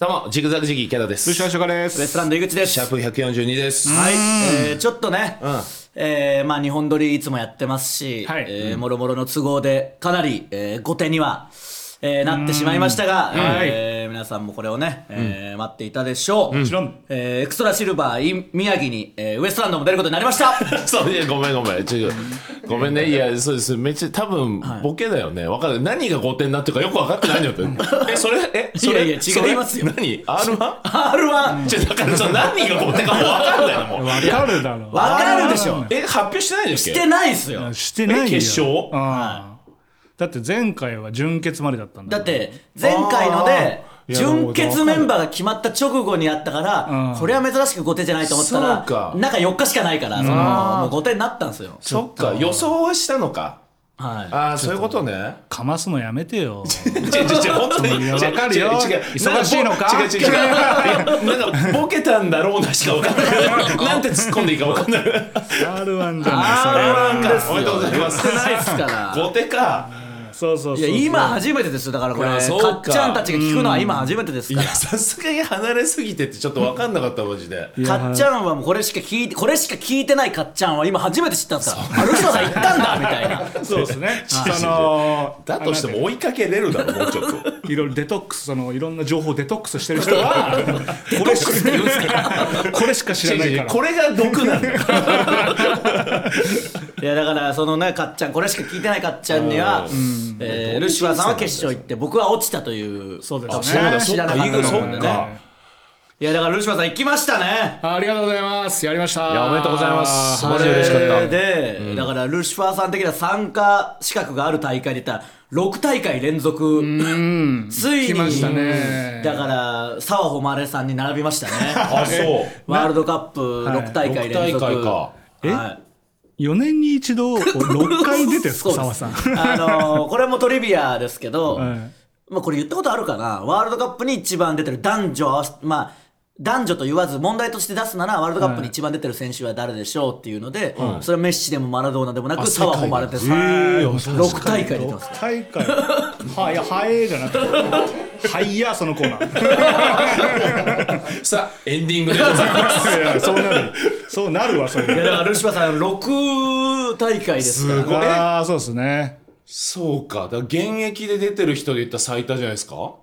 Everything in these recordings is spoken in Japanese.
どうも、ジグザグジギーキャラです。吉田翔でウエスす。トランド井口です。シャープ142です。はい、えーちょっとね、んえーまあ日本撮りいつもやってますし、はいえーもろもろの都合でかなり、えー後手には、えーなってしまいましたが、えー皆さんもこれをね、えー待っていたでしょう。もちろん。えーエクストラシルバー in 宮城に、えーウエストランドも出ることになりました。そういや、ごめんごめん。違う。ごめんね。いや、そうです。めっちゃ、多分、ボケだよね。わかる。何が5点になってるかよく分かってないんだよって。え、それ、え、それ、いやいや違いますよ何 ?R1? R1 じゃ、だから、その何が5点かもう分かんないのもう。わかるだろ。わかるでしょ。え、発表してないんですっけ？してないっすよ。してないよ。え決勝？うんだって前回は準決までだったんだだって前回ので準決メンバーが決まった直後にあったから、うんこれは珍しく5点じゃないと思ったそうらか中4日しかないからそのもう5点になったんですよ。そっか、予想はしたのか？はいああ、そういうことね。かますのやめてよ。違う違う本当に。わかるよ違う違う忙しいのか？違う違う違う。いやなんか、ボケたんだろうなしか分かんない。なんて突っ込んでいいか分かんない。R1 じゃない、それ R1 ですよおめでとうございますないっすから。後手か。そうそうそう。いや今初めてですよだからこれかいやそうかっちゃんたちが聞くのは今初めてですからいや、。さすがに離れすぎてってちょっと分かんなかった、マジで。い やかっちゃんはもうこれしか聞いてこれしか聞いてないかっちゃんは今初めて知ったんですから。あルシファーさん行ったんだみたいな。そうですね。その、だとしても追いかけれるだろ、もうちょっと。いろいろデトックス、そのいろんな情報をデトックスしてる人は、これしかこれしか知らないから。これが毒なんだよ。いやだからそのねかっちゃんこれしか聞いてないかっちゃんには、えールシファーさんは決勝行って僕は落ちたという。そうですね。知らな知らなかったとそ思うんでね。いやだからルシファーさん行きましたね。ありがとうございます。やりました。いやおめでとうございます。はマジで嬉しかった。で、だからルシファーさん的な参加資格がある大会で言ったら6大会連続。ついに来ましたね。だから澤穂希さんに並びましたね。あ、そう。ワールドカップ6大会連続、6大会か。えはい4年に一度 6回出てるす。さん。あのー これもトリビアですけど、はい。まあこれ言ったことあるかな？ワールドカップに一番出てる男女合わせまあ男女と言わず問題として出すならワールドカップに一番出てる選手は誰でしょうっていうので、それはメッシでもマラドーナでもなく澤穂希です、6大会出てます大会はいや早えじゃなくてはいやそのコーナーさあ、エンディングでございます。いやそうなる。そうなるわそれ。いやだからルシファーさん6大会ですか。らすごい。ああそうですね。そうか。だ現役で出てる人で言ったら最多じゃないですか？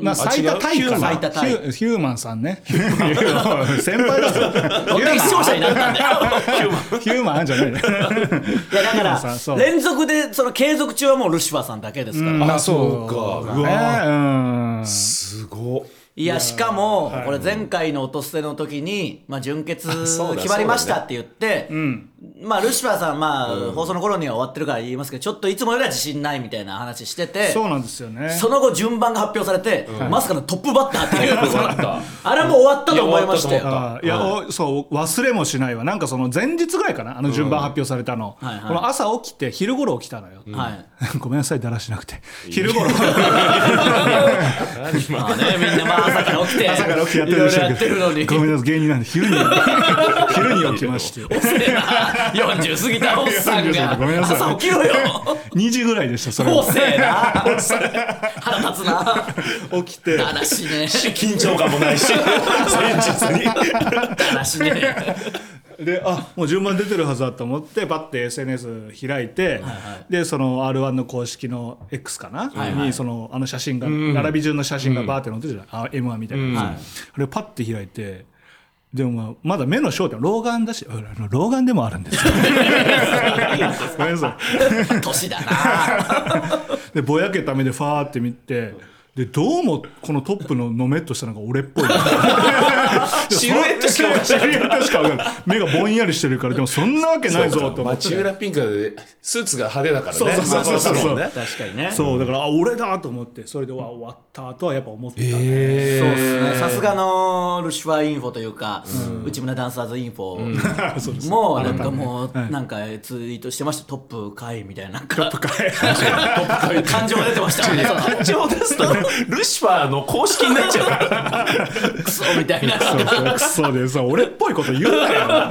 まあ最多タイかな。最多タイ。ヒュヒューマンさんね。ヒューマン。先輩だぞ。どんだけ視聴者になったんだよ。ヒューマンじゃないねいやだかさんそう。ら連続でその継続中はもうルシファーさんだけですから、まあそうか。うわねうん。すごっ。いやしかもこれ前回の落とせの時に、まあ、準決そうだ決まりましたって言って、んまあルシファーさんまあ、放送の頃には終わってるから言いますけどちょっといつもよりは自信ないみたいな話しててそうなんですよね。その後順番が発表されて、まさかのトップバッターっていう。た あれも終わったと思いましたよいや終わあーいや、おそう忘れもしないわ。なんかその前日ぐらいかなあの順番発表されたの、はいはい。この朝起きて昼頃起きたのよ、はい。ごめんなさいだらしなくて。昼頃。まあねみんなまあ朝から起きて。朝から起きてやってるんでしょうけってるのに。どごめんなさい芸人なんで。昼に昼に起きまして 40過ぎたおっさんが。ごめんなさい。朝起きろよ。2時ぐらいでしたそれえな。腹立つな。起きて。だらしね。緊張感もないし、前日に。だらしね。であもう順番出てるはずだと思ってパッて SNS 開いて、でその r 1の公式の X かな、はいはい。にそのあの写真が、並び順の写真がバーって載ってるじゃない、あ m 1みたいな、はい。あれパッて開いてでもまだ目の焦点老眼だし老眼でもあるんですよ。ごめんなさい。年だな。でぼやけた目でファーって見てでどうもこのトップののめっとしたのが俺っぽい。シルエットしか分かんない。目がぼんやりしてるからでもそんなわけないぞ。と思って町浦ピンクでスーツが派手だからね。そうそうそうそう。ね確かにね。そうだからあ俺だと思ってそれでわ終わったとはやっぱ思ってた、そうですね。さすがのルシファーインフォというか、内村ダンサーズインフォ。もうなんかもうなんかツイートしてました。トップ会みたいな。なんかトップ会。感情が出てましたよね感情を出すと、ルシファーの公式になっちゃうから。クソみたいな。そうそうクソでさ俺っぽいこと言うなよ。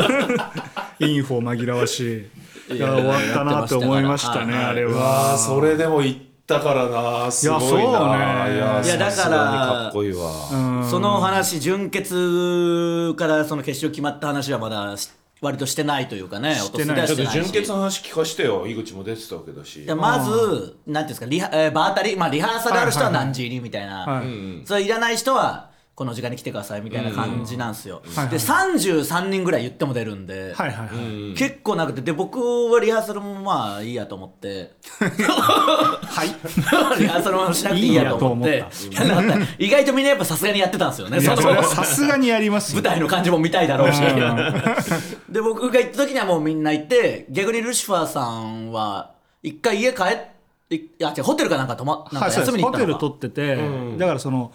インフォ紛らわしい。いや終わったなって思いましたねあれは。ーそれでも行ったからな。すごいなそうね。いやいやだからさすがにかっこいいわ。その話純潔からその決勝決まった話はまだし割としてないというかねしてない。音ちょっと純潔の話聞かしてよ。井口も出てたわけだし。まずなんていうんですかリハ、えー、場当たり、まあ、リハーサルある人は何時入りみたいな、はい。それいらない人はこの時間に来てくださいみたいな感じなんですよ、はいで33人ぐらい言っても出るんで、はいはいはい、結構なくてで僕はリハーサルもまあいいやと思って。はい。リハーサルもしなくていいやと思って。意外とみんなやっぱさすがにやってたんですよね。さすがにやりますよ。舞台の感じも見たいだろうし。で僕が行った時にはもうみんな行って逆にルシファーさんは一回家帰っていや違うホテルかなんか泊ま休みに行ったのか。す。ホテル取ってて、だからその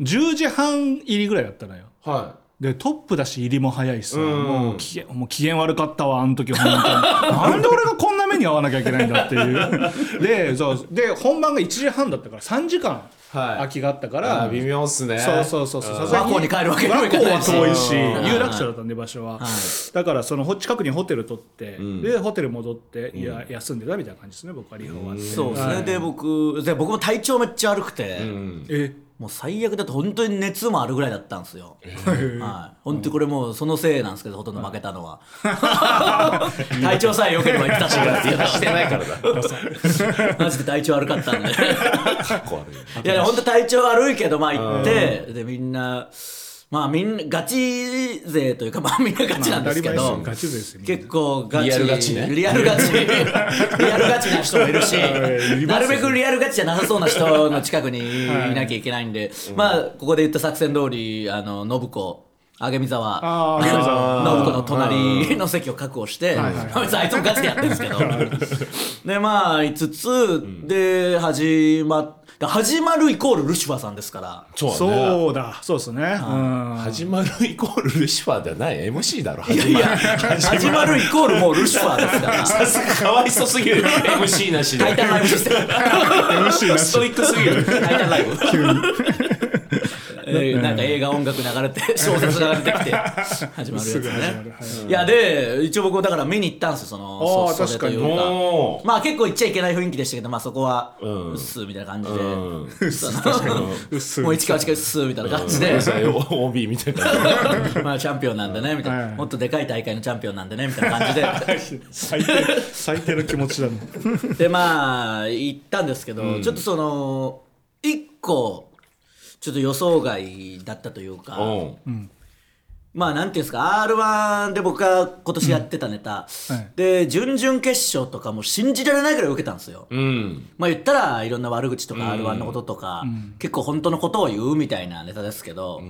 10時半入りぐらいだったのよ。はでトップだし入りも早いしさ、うん。もう機嫌もう機嫌悪かったわあの時本当に。なんで俺がこんな目に遭わなきゃいけないんだっていう。でそうで本番が1時半だったから3時間はい。空きがあったかいら、微妙っすね。そうそうそうそう。うん。さすがに和光に帰るわけにもいかないし。和光は遠いしうん。有楽町だったんで場所は、だからそのほ近くにホテル取って、でホテル戻って、いや休んでたみたいな感じですね僕はリハ終わって、そうですね、はい。で僕で僕も体調めっちゃ悪くて、うんえ？もう最悪だと本当に熱もあるぐらいだったんですよ、はい、本当にこれもうそのせいなんですけどほとんど負けたのは。体調さえ良ければいったと思うんですけどしてないからだ。マジで体調悪かったんで。かっこ悪い。いや本当体調悪いけどまあ行ってでみんなまあみんなガチ勢というかまあみんなガチなんですけど、まあガチ結構ガチリアルガチね。リアルガチ リアルガチな人もいるし なるべくリアルガチじゃなさそうな人の近くにいなきゃいけないんで、まあここで言った作戦通りあの信子上見沢あー上見沢信子の隣の席を確保して、あいつもガチでやってるんですけど。でまあ5つで始まっ始まるイコールルシファーさんですから。そうそうだ。そうですね、うん。始まるイコールルシファーではない MC だろいやいや始まるイコールもうルシファーですから。さすがかわいそすぎる MC なしでタイタンライブシステム MC なし。ストイックすぎる。タイタンライブ。えーなんか映画音楽流れて 小説流れてきて始まるやつね。い。いやで一応僕だから見に行ったんですよそのそそれというか。まあ結構行っちゃいけない雰囲気でしたけどまあそこはうっすーみたいな感じで、うっすもう一か八かうっすーみたいな感じで、OB みたいなまあチャンピオンなん。でねみたいな、はいもっとでかい大会のチャンピオンなん。でねみたいな感じで最低最低の気持ちだねでまあ行ったん。ですけど、ちょっとその一個ちょっと予想外だったというか、う。ん。まあなんていうんですか r 1で僕が今年やってたネタ、はい。で準々決勝とかも信じられないぐらい受けたんですよ、うん。まあ言ったらいろんな悪口とか r 1のこととか、結構本当のことを言うみたいなネタですけど、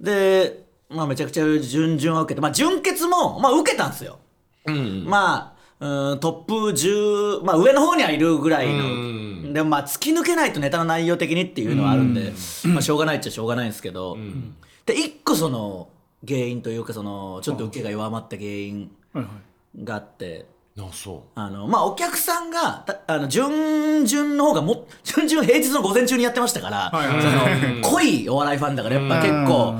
でまあめちゃくちゃ準々は受けてまあ準決もまあ受けたんですよ。うん。まあうんトップ10、まあ、上の方にはいるぐらいの、うん。でもまあ突き抜けないとネタの内容的にっていうのはあるんで、まあしょうがないっちゃしょうがないんですけど、で一個その原因というかそのちょっと受けが弱まった原因があって。あそあのまあ、お客さんがたあの準々の方がも準々平日の午前中にやってましたから、その濃いお笑いファンだからやっぱ結構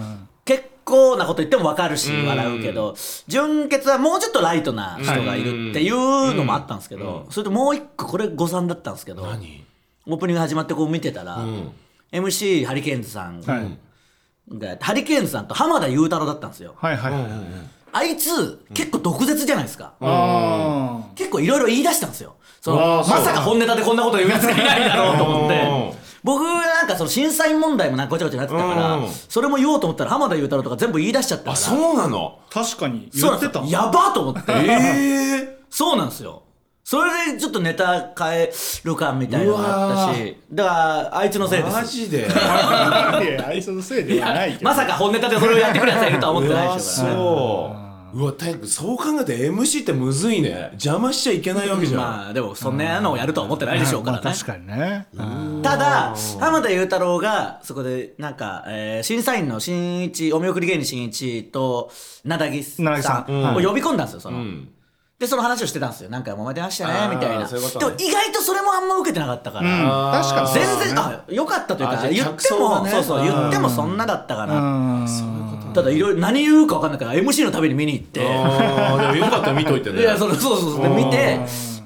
結構なこと言っても分かるし笑うけど純潔はもうちょっとライトな人がいるっていうのもあったんですけどそれともう一個これ誤算だったんですけどオープニング始まってこう見てたら、ん。MC ハリケーンズさんが、はい。ハリケーンズさんと浜田雄太郎だったんですよ。はいはいはい。あいつ結構毒舌じゃないですか、あ結構いろいろ言い出したんですよ。そのまさか本ネタでこんなこと言うやつがいないだろうと思って。うん僕なんかその審査員問題もなんかごちゃごちゃなってたからうんそれも言おうと思ったら浜田雄太郎とか全部言い出しちゃったから。あそうなの？ー確かにそうなん言ってたですよ。やばと思って。ええそうなんですよ。それでちょっとネタ変えるかみたいなのがあったし。だからあいつのせいです。マジで？いやあいつのせいではないけど。まさか本ネタでそれをやってくるやつがいるとは思ってないでしょうから。ねそう。うわ体育そう考えて MC ってむずいね。邪魔しちゃいけないわけじゃん、まあでもそんなのをやるとは思ってないでしょうからね。まあ確かにねただ浜田雄太郎がそこでなんか、えー審査員の新一お見送り芸人新一となだぎさんなだぎさん。うん。を呼び込んだんですよその、ん。でその話をしてたんですよ。何回も揉めてましたねみたいな。そういうことね。でも意外とそれもあんま受けてなかったから、うん。確かに。全然あ良かったというか言っても、ね。そうそううん。言ってもそんなだったかうな、んただいろいろ何言うか分かんないから MC のために見に行って。でもよかったら見といてね。いやそのそうそうそう。で見て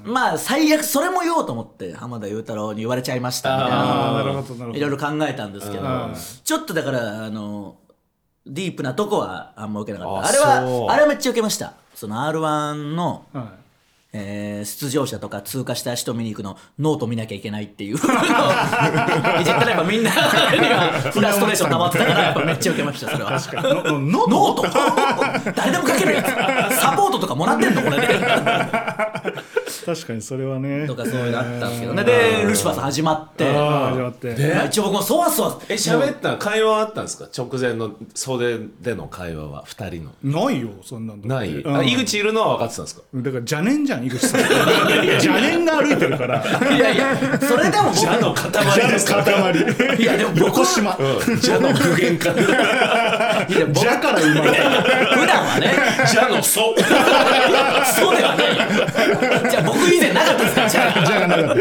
まあ最悪それも言おうと思って浜田雄太郎に言われちゃいました。みたいな。なるほどなるほど。いろいろ考えたんですけどちょっとだからあのディープなとこはあんま受けなかった。ああれはあれはめっちゃ受けました。その r 1のはい。えー出場者とか通過した人見に行くのノート見なきゃいけないっていう。いじったらやっぱみんなにはフラストレーション溜まってたから やっぱめっちゃ受けましたそれは。のの note？誰でも書けるやつ。サポートとかもらってんのこれで確かにそれはね。とかそういうのあったんですけどね。でルシファーさん始まって。ああ始まって。まあ一応僕もそわそわえ喋った会話あったんですか？直前の袖での会話は二人の。ないよそんなんだって。ない、井口いるのは分かってたんですか？だから邪念じゃん井口さん。邪念が歩いてるから。いやいやそれでも僕邪の塊ですか塊。いやでも僕横島。うん。邪の具現化 いや僕邪から生まれた普段はね。邪の祖そうではないじゃあ僕以前なかったですかじゃあ邪がなかっ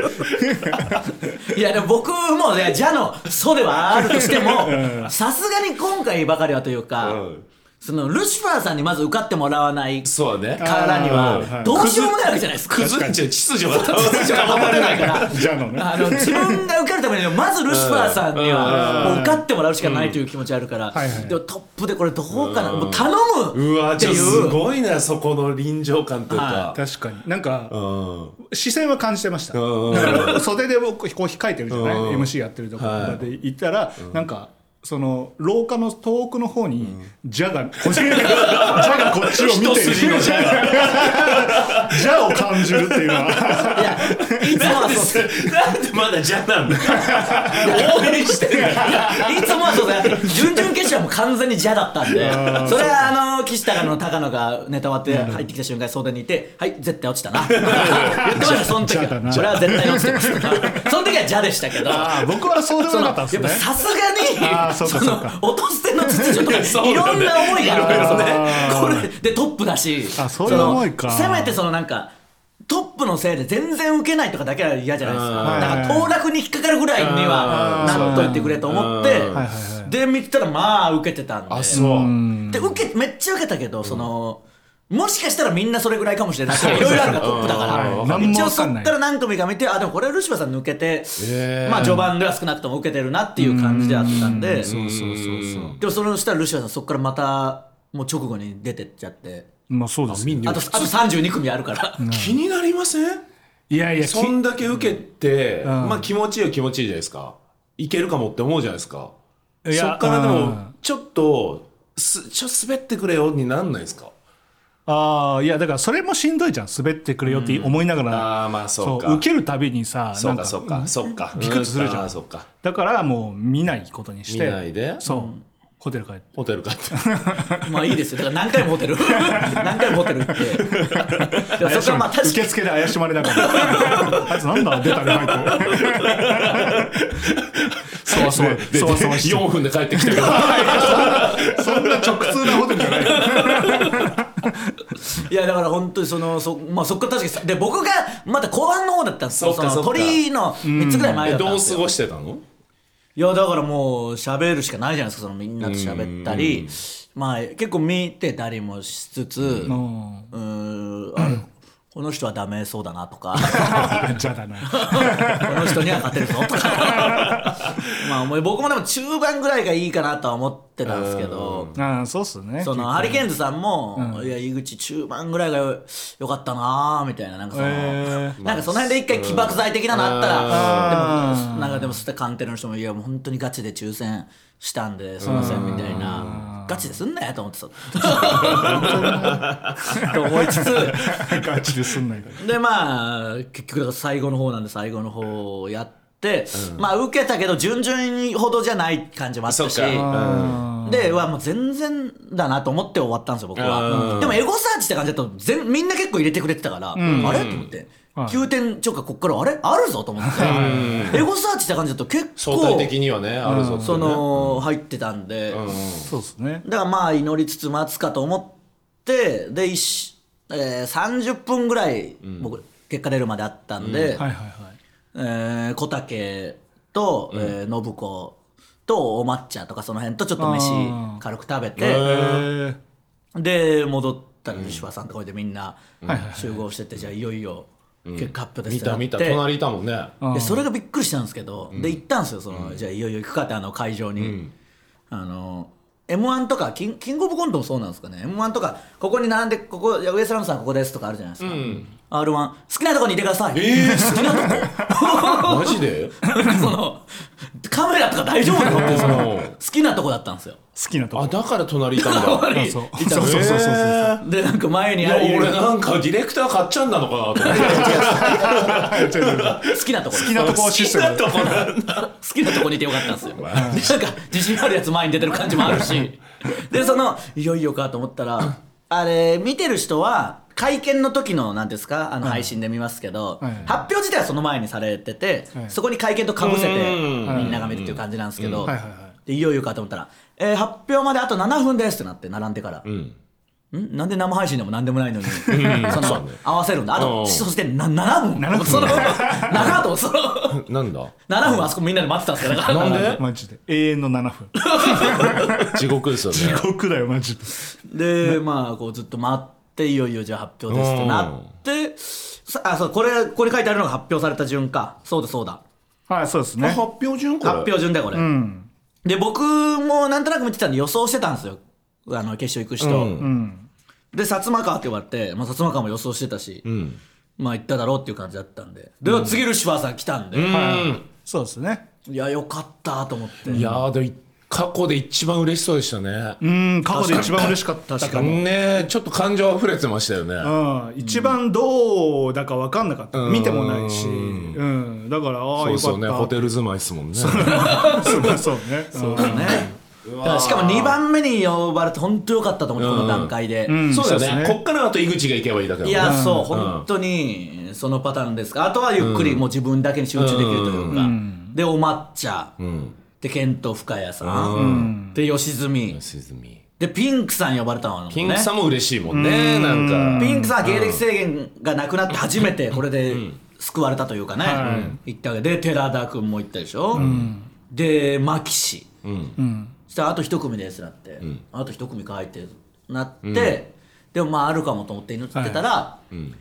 た。いやでも僕もね、じゃの「そ」ではあるとしてもさすがに今回ばかりはというか、うんそのルシファーさんにまず受かってもらわないそうね。からにはどうしようもないわけじゃないですか。崩れちゃう秩序が秩序が守れないから。邪のね。あの自分が受かるためにはまずルシファーさんにはもう受かってもらうしかないという気持ちあるから、はいはいでもトップでこれどうかな、もう頼むう。わってすうごいなそこの臨場感というか。は確かに。なんかうん。視線は感じてました。うん。だから袖で僕こう控えてるじゃない？うん。MC やってるとこはいまで行ったらなんかその廊下の遠くの方にジャがこっち。ジャがこっちを見てる。一筋のジャジャを感じるっていうのは。いやいつもはそうなんでまだ邪なんだ応援してるいつもはそうだ準々決勝はもう完全に邪だったんで。それはあの岸高の高野がネタ終わって入ってきた瞬間に袖にいて「はい絶対落ちたな」言ってましたその時は。邪だな「これは絶対落ちてます」とかその時は邪でしたけど。僕はそうでもなかったんですね。やっぱさすがにその落と捨ての秩序とか いろんな思いがあるからあねー。これでトップだしあそういう思いか。せめてそのなんかトップのせいで全然受けないとかだけは嫌じゃないですか。だから当落に引っかかるぐらいにはなっといてくれと思ってで見てたらまあ受けてたんで。で受けめっちゃ受けたけどそのもしかしたらみんなそれぐらいかもしれない。いろいろあるからトップだから。一応そっから何組か見てあでもこれはルシファーさん抜けてまあ序盤では少なくとも受けてるなっていう感じであったんで。そうそうそうそう。でもそのしたらルシファーさんそこからまたもう直後に出てっちゃって。まあそうです見にあとあと32組あるから。気になりません？いやいやきそんだけ受けて、ん。まあ気持ちいいは気持ちいいじゃないですか。いけるかもって思うじゃないですか。いやそっからでもうん。ちょっとすちょ滑ってくれよになんないですか？ああいやだからそれもしんどいじゃん。滑ってくれよって思いながら、ああまあそうそうか受けるたびにさそうなんかそうかそうか。ビクッとするじゃん。そうか。だからもう見ないことにして見ないで。そう、ホテル帰って。ホテル帰って。まあいいですよ。だから何回もホテル。何回もホテル行って。そこからまあ確かに。受付で怪しまれながら。あいつなんだ出たり入って。そわそわでそわそわして4分で帰ってきたけど。そんな直通なホテルじゃない いやだから本当にそのそ,、まあ、そっから確かにで僕がまだ後半の方だったんですよ。のそっかそっか。鳥の3つぐらい前だったんどう過ですよごしてたの？いやだからもう喋るしかないじゃないですかそのみんなと喋ったり。まあ結構見てたりもしつつうーん。あれこの人はダメそうだなとか。じゃあだな。この人には勝てるぞとか。まあ僕もでも中盤ぐらいがいいかなとは思ってたんですけど。ああそうっすね。そのハリケーンズさんも「いや井口中盤ぐらいがよよかったな」みたいななんかその、へなんかその辺で一回起爆剤的なのあったら、でもなんかでもそして鑑定の人も「いやもう本当にガチで抽選したんですいません」みたいな「ガチですんなよ」と思ってた。と思いつつ。ガチですんないからでまあ結局だから最後の方なんで最後の方をやって、まあ受けたけど順々ほどじゃない感じもあったし。でうわもう全然だなと思って終わったんですよ僕うん。はでもエゴサーチって感じだと全みんな結構入れてくれてたから、あれ？と思って。9点ちょっかこっからあれ？あるぞと思って。エゴサーチって感じだと結相構対的にはねあるぞその入ってたんで、そうっすねだからまあ祈りつつ待つかと思ってで一し、えー、30分ぐらい僕、結果出るまであったんで、はいはいはい。えー小竹と、えー信子とお抹茶とかその辺とちょっと飯軽く食べて、えで戻ったら西和さんとこでみんな集合してて、じゃあいよいよ結果発表です見た見た。隣いたもんね。うん。でそれがびっくりしたんですけど、で行ったんですよその、じゃあいよいよ行くかってあの会場に、あの m 1とかキンキングオブコントもそうなんですかね。m 1とかここに並んでここいやウエストランドさんここですとかあるじゃないですか、r 1好きなとこにいてください、好きなとこ。マジで？そのカメラとか大丈夫なの？っ てそのう。ん好きなとこだったんですよ。好きなとこ。あだから隣いたんだ。隣。そう。いたんですよそうそうそうそう。でなんか前にいやある俺なんかディレクター買っちゃうんだのかなと思って。好きなとこ。好きなとこシステムとこなんだ好きなとこにいてよかったんですよ。でなんか自信あるやつ前に出てる感じもあるし。でそのいよいよかと思ったらあれ見てる人は会見の時のなんていうんですか？あの配信で見ますけど、はい。発表自体はその前にされてて、はい。そこに会見とかぶせてうん。みんなが見るっていう感じなんですけど、でいよいよかと思ったら、えー発表まであと7分ですってなって並んでから、うん。ん？なんで生配信でもなんでもないのに、そのね。合わせるんだ。あと、うん。そしてな7分。7分。その長とその なんだ？7分あそこみんなで待ってたんですよ。だから。なんで？マジで。永遠の7分。地獄ですよね。地獄だよマジで。でまあこうずっと待っていよいよじゃあ発表ですってなってさあそうこれこれ書いてあるのが発表された順か。そうだそうだ。はいそうですね。発表順これ？発表順だよこれ、うん。で僕もなんとなく見てたんで予想してたんですよ。あの決勝行く人、うん。うん。で薩摩川って言われて、まあ、薩摩川も予想してたし、うん。まあ行っただろうっていう感じだったんで。では次ルシファーさん来たんで、うん。そうですね。いやよかったと思って。いやーでも過去で一番嬉しそうでしたね。うん過去で一番嬉しかった確かにねちょっと感情溢れてましたよね。うん、一番どうだか分かんなかった、うん。見てもないし、うん、だからああそうですよよかった。ねホテル住まいですもんね。そうそうね。そうそうねだからしかも2番目に呼ばれて本当よかったと思ってこの段階で、ん。そうだよそうですね。ねこっからあと井口が行けばいいだけいや、そう、ん。本当にそのパターンです。か。あとはゆっくりもう自分だけに集中できるというか。で、お抹茶。うんで、ケント深谷さん。で、吉住。で、ピンクさん呼ばれたのね。ピンクさんも嬉しいもんねなんかピンクさんは芸歴制限がなくなって初めてこれで救われたというかね。行ったわけで、寺田君も行ったでしょ。で、牧師。うんそしたらあと一組ですなって、あと一組かいってなって、でもまああるかもと思って祈ってたら、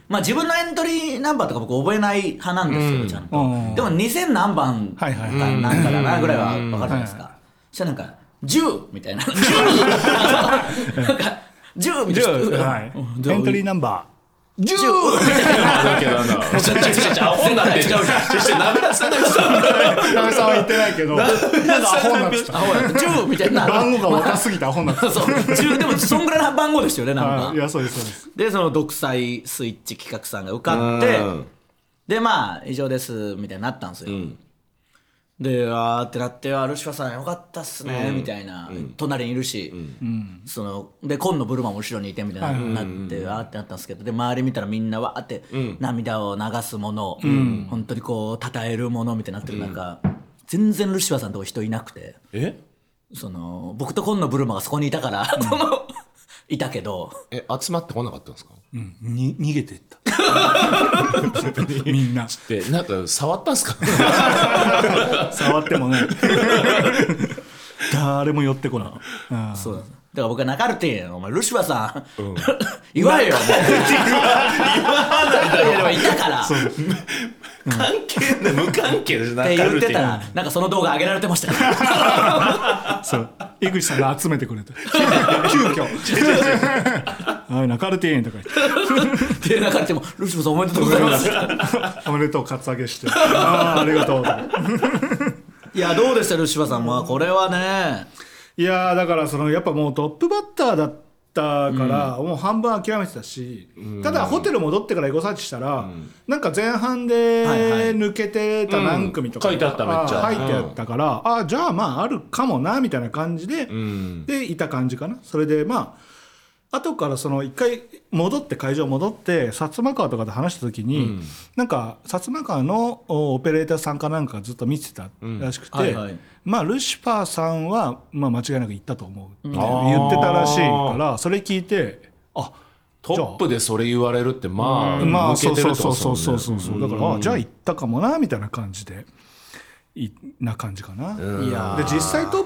まあ自分のエントリーナンバーとか僕覚えない派なんですよ、ちゃんと、うん。でも2000何番かはいはいはいなんかだなぐらいは分かるじゃないですか、そしたらなんか10みたいな。10 なんか10みたいな。10はい。エントリーナンバ10だけどな ちょちょちょちょアホになってんじゃ んちょちょなめらせないさーなべさんは言ってないけどなんかアホになってた。あほら10みたいな番号が若すぎてアホになって そう10でもそんぐらいの番号ですよねなんか。たいやそうですそうです。でその独裁スイッチ企画さんが受かってうん。でまあ以上ですみたいになったんですよ、んであーってなってあルシファーさんよかったっすね、みたいな、隣にいるし、そので紺のブルマも後ろにいてみたいになって、あーってなったんですけどで周り見たらみんなわーって涙を流すもの、本当にこう称えるものみたいになってる中、全然ルシファーさんのとこ人いなくて。え？その僕と紺のブルマがそこにいたから、その いたけど。え集まってこなかったんですか？うん。に逃げていった みんな。でなんか触ったんすか？触ってもね。誰も寄ってこない、うん。そうなんです。だから僕はナカルティンお前ルシファーさん、言わんよ言わないでもいたからって関係ない無関係じゃな言ってたらなんかその動画上げられてましたそう井口さんが集めてくれて急遽はいナカルティーンとか言って。でナカルティンもルシフさんおめでとうございます。おめでとうカツアゲして。ああありがとう いやどうでしたルシファーさんまあこれはね。いやーだからそのやっぱもうトップバッターだったから、もう半分諦めてたし、ただホテル戻ってからエゴサーチしたら、なんか前半ではいはい。抜けてた何組とか、うん。書いてあっためってあったから、ああじゃあまああるかもなみたいな感じで、うん。でいた感じかな。それでまあ後からその一回戻って会場戻って薩摩川とかで話した時に、なんか薩摩川のおオペレーターさんかなんかがずっと見てたらしくて、はいはい。まあルシファーさんは、まあ、間違いなく言ったと思うって言ってたらしいからそれ聞いてあトップでそれ言われるってまあまあ抜けてるってそうそうそことですもんねうそうそうそうだからあじゃあ行ったかもなみたいな感じでいな感じかな。で実際トッ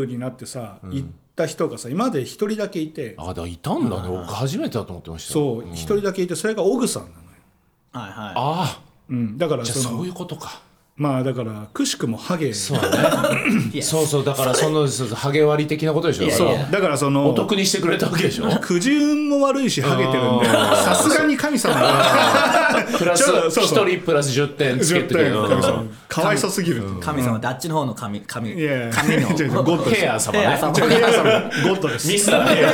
プになってさ、行った人がさ今まで一人だけいて。あだからいたんだね。僕初めてだと思ってましたそう一、人だけいてそれがオグさんなのよ。はいはい。ああ。うん、だからそのじゃあそういうことかまあだからくしくもハゲ。そうだね そうそうだからそのそうそうハゲ割り的なことでしょ。そう。いやだからそのお得にしてくれたわけでしょ。くじ運も悪いしハゲてるんでさすがに神様が。プラスちょっとそうそう。1人プラス10点つけてる10点神様。かわいそすぎる。神様ってあっちの方の神神いやいや。神の。ゴッドヘア様ね。ヘア様。ゴッドです。ミスターヘア。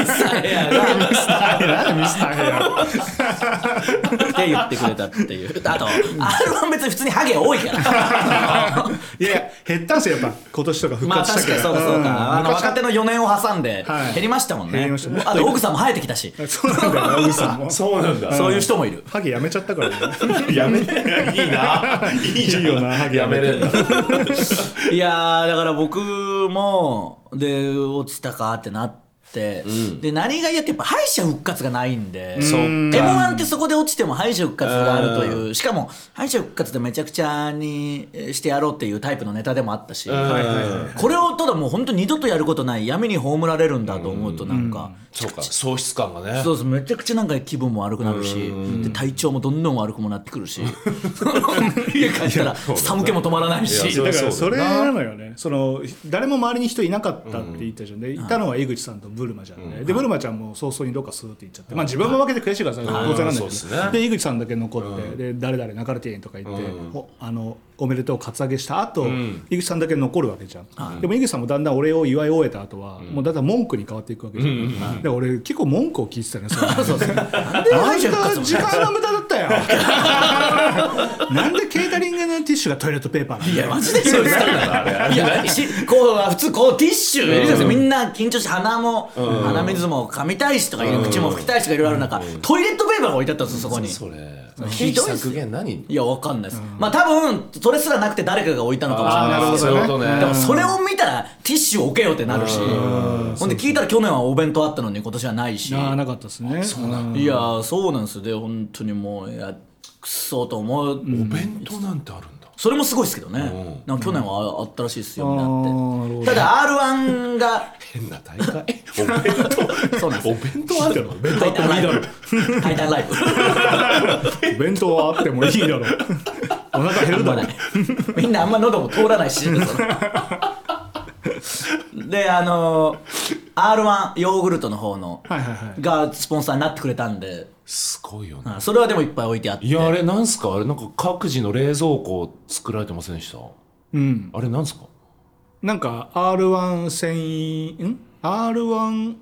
ミスターヘアがミスターヘア。って言ってくれたっていう。あと R1 別に普通にハゲ多いからいや減ったんすよやっぱ。今年とか復まあ活したけど。確かにそうかそうか、あの昔若手の4年を挟んではい。減りましたもんね、減りました。あと奥さんも生えてきたし、そうなんだよなウさんも。そうなんだ。そういう人もいる。ハゲやめちゃったからね。やめいいな。いいじゃんいいよなハゲやめれんだいやーだから僕もで落ちたかってなって、で何が嫌ってやっぱ敗者復活がないんで。そう m 1ってそこで落ちても敗者復活があるという。しかも敗者復活でめちゃくちゃにしてやろうっていうタイプのネタでもあったし、はいはいはい。これをただもう本当二度とやることない闇に葬られるんだと思うとなんか、そうか。喪失感がね。そうそうめちゃくちゃなんか気分も悪くなるし。で体調もどんどん悪くもなってくるし。家帰ったら寒気も止まらないし。だからそれなのよね。その誰も周りに人いなかったって言ったじゃん。でいたのは井口さんとブルマちゃん。ででブルマちゃんも早々にどっかスーって行っちゃって。まあ自分も負けて悔しいからさ当然なんだけどで井口さんだけ残ってで誰々泣かれてんとか言っておあのおめでとうカツアゲした後井口さんだけ残るわけじゃん。でも井口さんもだんだん俺を祝い終えた後はもうだんだん文句に変わっていくわけじゃん。で俺結構文句を聞いてたねそれそうそうなんで時間が無駄だったよ。なんでケータリングのティッシュがトイレットペーパーなんいやマジで？そうです。いやしこう普通こうティッシュ？入れてるん。ですよみんな緊張して鼻も鼻水も噛みたいしとか口も拭きたいしとかいろいろある中トイレットペーパーが置いてあったんですよそこに。それ。ひどい削減何いやわかんないです。まあ多分それすらなくて誰かが置いたのかもしれない。ですけどでもそれを見たらティッシュ置けよってなるし。ほん。で聞いたら去年はお弁当あったのに今年はないし。ああなかったですね。うんいやーそうなんです。よで本当にもういやくっそーと思う、お弁当なんてあるんだ。それもすごいですけどね、なんか去年はああったらしいですよ、みんなあーなただ r 1が変な大会？お弁当そうなんですよ。お弁当あるの？弁当あってもいいだろタイタンライブ。弁当はあってもいいだろ。お腹減るだろ。みんなあんま喉も通らないし であの r 1ヨーグルトの方のがスポンサーになってくれたんですごいよね。あそれはでもいっぱい置いてあって。いやあれなんすか？あれなんか各自の冷蔵庫作られてませんでした？うん。あれなんすか？なんか R1 繊維ん？R1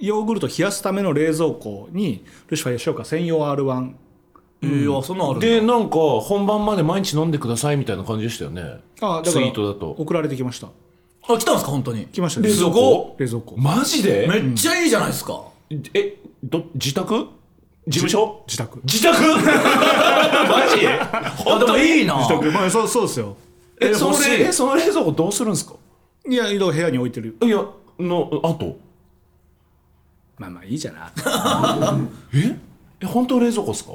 ヨーグルト冷やすための冷蔵庫にルシファー吉岡専用 R1 いやそんなのあるんだ。でなんか本番まで毎日飲んでくださいみたいな感じでしたよね？あだツイートだと。送られてきました。あ来たんですか本当に？来ましたね。冷蔵庫冷蔵庫。マジで？めっちゃいいじゃないですか、えど自宅？事務所？自宅。自宅？マジ？あでもいいな。自宅。まあそうそうですよ。えその欲しい。れえその冷蔵庫どうするんですか？いや移動部屋に置いてる。いやのあとまあまあいいじゃな え？え本当冷蔵庫ですか？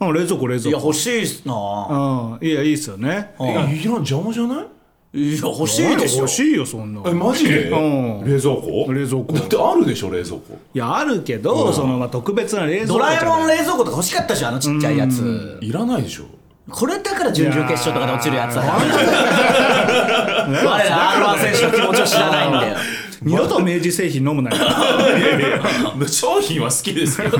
うん冷蔵庫冷い蔵庫。や欲しいっすな。うんいやいいっすよね。えいらん邪魔じゃない？いや欲しいでしょ。欲しいよそんなえマジで？うん。冷蔵庫？冷蔵庫。だってあるでしょ冷蔵庫。いやあるけど、そのまあ特別な冷蔵庫ドラえもん冷蔵庫とか欲しかったでしょあのちっちゃいやつ。いらないでしょこれだから準々決勝とかで落ちるやつだ我ら R1 選手の気持ちを知らないんだよ。二度と明治製品飲むなよ。商品は好きですよ。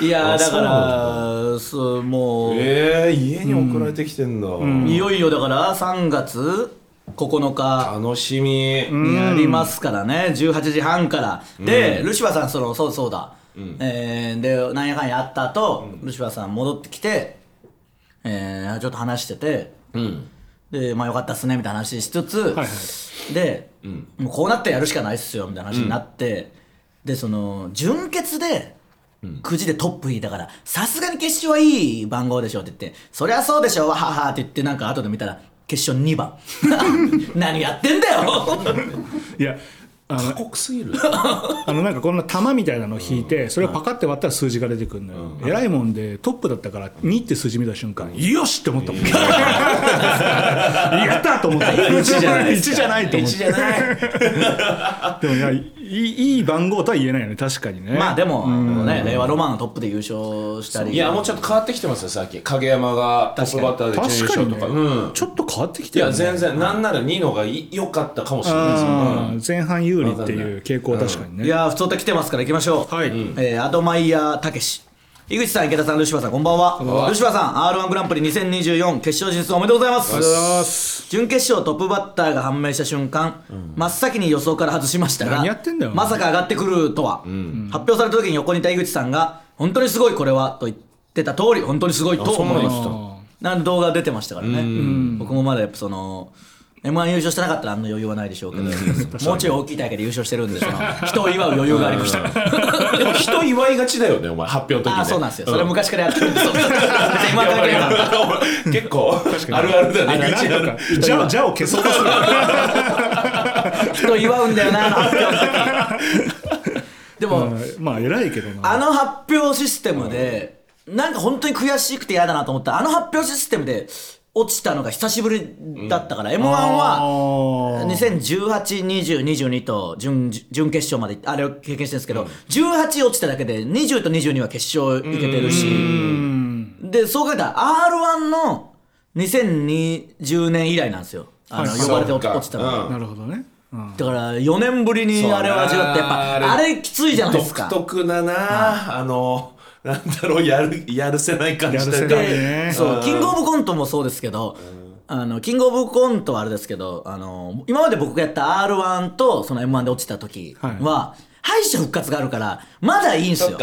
いやあだからそうもう、えー、家に送られてきてんだ、いよいよだから3月9日。楽しみ、やりますからね。18時半から。で、ルシファーさんそのそうそうだ、えーでなんやかんやあった後、ルシファーさん戻ってきて、えーちょっと話してて。うん。でまあよかったっすねみたいな話しつつ、はいはい。で、もうこうなってやるしかないっすよみたいな話になって、でその準決でくじでトップ引いたからさすがに決勝はいい番号でしょって言ってそりゃそうでしょわははって言ってなんか後で見たら決勝2番。何やってんだよ。いやあの過酷すぎる。あのなんかこんな玉みたいなのを引いてそれをパカって割ったら数字が出てくるのよ、えらいもんでトップだったから2って数字見た瞬間、よしって思ったもん。や。ったと思った。1じゃない1じゃないと思っ1じゃない。てでもいやいいい番号とは言えないよね。確かにね。まあでも、ね、令和ロマンのトップで優勝したり。いやもうちょっと変わってきてますよ最近影山がトップバッターで準優確かにね。勝とかうん。ちょっと変わってきいてるよねや全然なんなら2のがい良かったかもしれないです。よ、うん。前半有利っていう傾向は確かにね。いやー、普通と来てますから行きましょう。はい。えーアドマイヤーたけし。井口さん、池田さん、ルシファーさん、こんばんは。ルシファーさん、R1 グランプリ2024決勝進出おめでとうございます。ます。準決勝トップバッターが判明した瞬間、真っ先に予想から外しましたがまさか上がってくるとは、発表された時に横にいた井口さんが本当にすごいこれはと言ってた通り本当にすごいと思いましたなんで動画出てましたからね。僕もまだやっぱその m 1優勝してなかったらあんな余裕はないでしょうけど、もうちょい大きい大会で優勝してるんでその 人を祝う余裕がありました。でも人祝いがちだよねお前発表の時ね。ああそうなんですよ。それは昔からやってるんですよ。結構あるあるだね。じゃあじゃあを消そうとする。人を祝うんだよなあの発表の時。でも、うんまあ偉いけどな。あの発表システムで、なんか本当に悔しくて嫌だなと思った。あの発表システムで落ちたのが久しぶりだったから、m 1はあー。20182022と準準決勝まであれを経験してるんですけど、18落ちただけで20と22は決勝いけてるしでそう考えたら r 1の2020年以来なんですよ。あのはい。呼ばれて落ちたのが。うん。なるほどね。うん。だから4年ぶりにあれを味わってやっぱあれきついじゃないですか。独特だなあのなんだろうやるやるせない感じやるせでないね。そうキングオブコントもそうですけど、あのキングオブコントはあれですけどあの今まで僕がやった r 1とその m 1で落ちた時は、敗者復活があるからまだいいんですよ。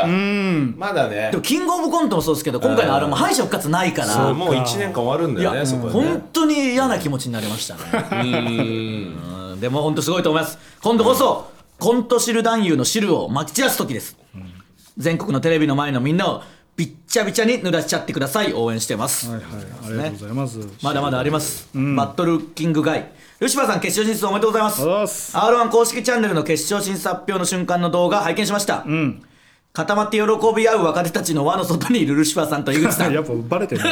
まだね。でもキングオブコントもそうですけど今回の r 1も敗者復活ないから。そうもう1年間終わるんだよねそこでね。本当に嫌な気持ちになりましたね。うん。でも本当すごいと思います。今度こそ、コント汁男優の汁をまき散らす時です、全国のテレビの前のみんなをびっちゃびちゃに濡らしちゃってください。応援してます、はいはい。ありがとうございます。まだまだあります、バットルキングガイ。吉村さん決勝進出おめでとうございます。ありがとうございます。r 1公式チャンネルの決勝進出発表の瞬間の動画拝見しました、固まって喜び合う若手たちの輪の外にいるルシファーさんと井口さん。やっぱバレてるね。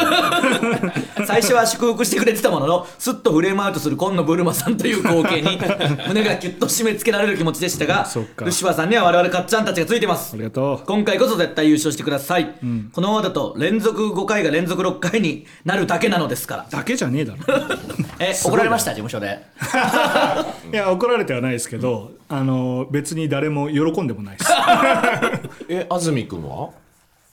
最初は祝福してくれてたもののすっとフレームアウトする今野ブルマさんという光景に 胸がキュッと締め付けられる気持ちでしたがルシファーさんには我々かっちゃんたちがついてます。ありがとう。今回こそ絶対優勝してください、このままだと連続5回が連続6回になるだけなのですから。だけじゃねえだろ。え怒られました事務所で。いや怒られてはないですけどあの別に誰も喜んでもないですえ安住君は？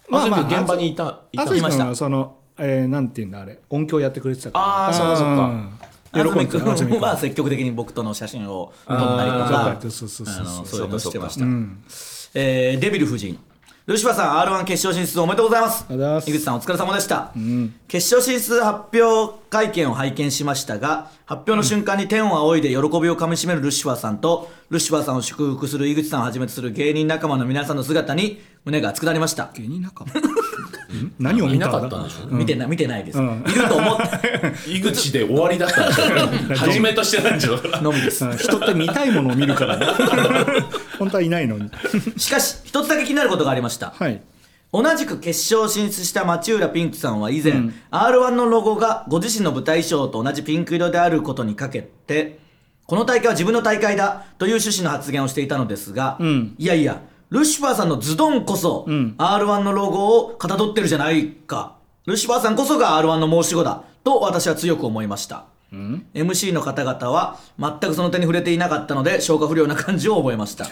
まあまあ安住君現場にいたいた。あずき君いました。はその、えー、なんていうんだあれ。音響やってくれてたから。あーそうかそうか。安安住君は。積極的に僕との写真を撮ったりとあかそういうのしてました、うん。えーデビル夫人ルシファーさん r 1決勝進出おめでとうございます。井口さんお疲れ様でした、決勝進出発表会見を拝見しましたが発表の瞬間に天を仰いで喜びをかみしめるルシファーさんとルシファーさんを祝福する井口さんをはじめとする芸人仲間の皆さんの姿に胸が熱くなりました。芸人仲間？ん 何を見たいなかったん。でしょ見てな見てないです、ん。いると思って。井口で終わりだったんですよ初めとしてなんじゃないのみです。うん。人って見たいものを見るからね。本当はいないのに。しかし一つだけ気になることがありました。はい。同じく決勝進出した町浦ピンクさんは以前、r 1のロゴがご自身の舞台衣装と同じピンク色であることにかけてこの大会は自分の大会だという趣旨の発言をしていたのですが、いやいやルシファーさんのズドンこそ、r 1のロゴをかたどってるじゃないか。ルシファーさんこそが r 1の申し子だ。と私は強く思いました、MC の方々は全くその点に触れていなかったので消化不良な感じを覚えました、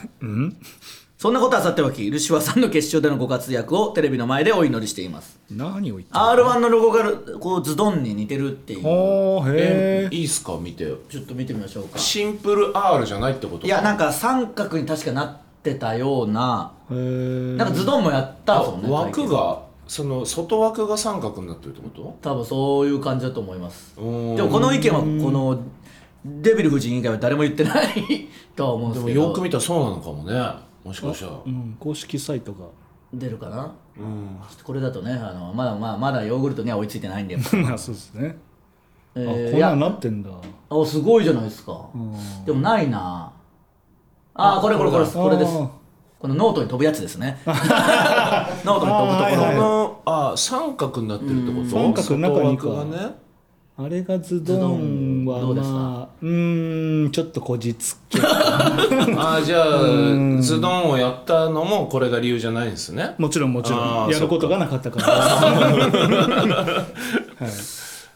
そんなことはさておきルシファーさんの決勝でのご活躍をテレビの前でお祈りしています。何を言って r 1のロゴがこうズドンに似てるっていう。おーへえいいっすか？見てちょっと見てみましょうか。シンプル R じゃないってこと？いやなんか三角に確かなってたようななんかズドンもやったもんね枠がその外枠が三角になってるってこ多分そういう感じだと思います。とうん。でもこの意見はこのデビル夫人以外は誰も言ってない とは思うんでけど。ですもよく見たらそうなのかもね。もしかしたら。うん、公式サイトが。出るかな、これだとねあのまだまあまだヨーグルトには追いついてないんで、まあそうですね、えあーこんなんなってんだ。あすごいじゃないですか、でもないなあこれこれこれこれだこれです。このノートに飛ぶやつですね。ノートに飛ぶところ、あーはいはいこのあ三角になってるってこと？三角の中にか。あれがズドンはどうですか？まあうーんちょっとこじつけ。あーじゃあズドンをやったのもこれが理由じゃないんですね。もちろんもちろん。やることがなかったから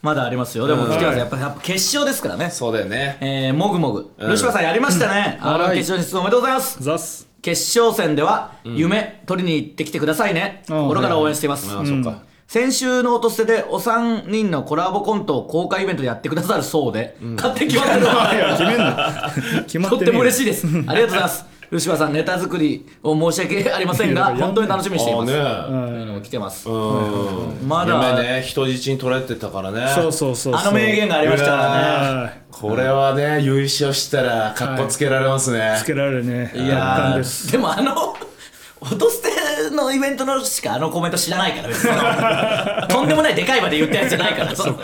まだありますよ。でも来てますやっぱやっぱ決勝ですからね。そうだよね。えー、もぐもぐ、ルシファーさんやりましたね、うん。R1 はい。決勝に出場おめでとうございます。ザス決勝戦では、夢取りに行ってきてくださいね。うん。心から応援しています、ああそっか。先週の音捨てでお三人のコラボコントを公開イベントでやってくださるそうで、勝手に決まってる。決めんな。決まっとっててねも嬉しいです。ありがとうございますルシファーさんネタ作りを申し訳ありませんが本当に楽しみにしています、ね来てます、うん。まだ夢ね人質に取られてたからね。そうそうそうあの名言がありましたからね。はいこれはね優勝したらかっこつけられますね。つけられるね。いやでもあの 音捨てのイベントのしかあのコメント知らないから別に。とんでもないでかい場で言ったやつじゃないから。そう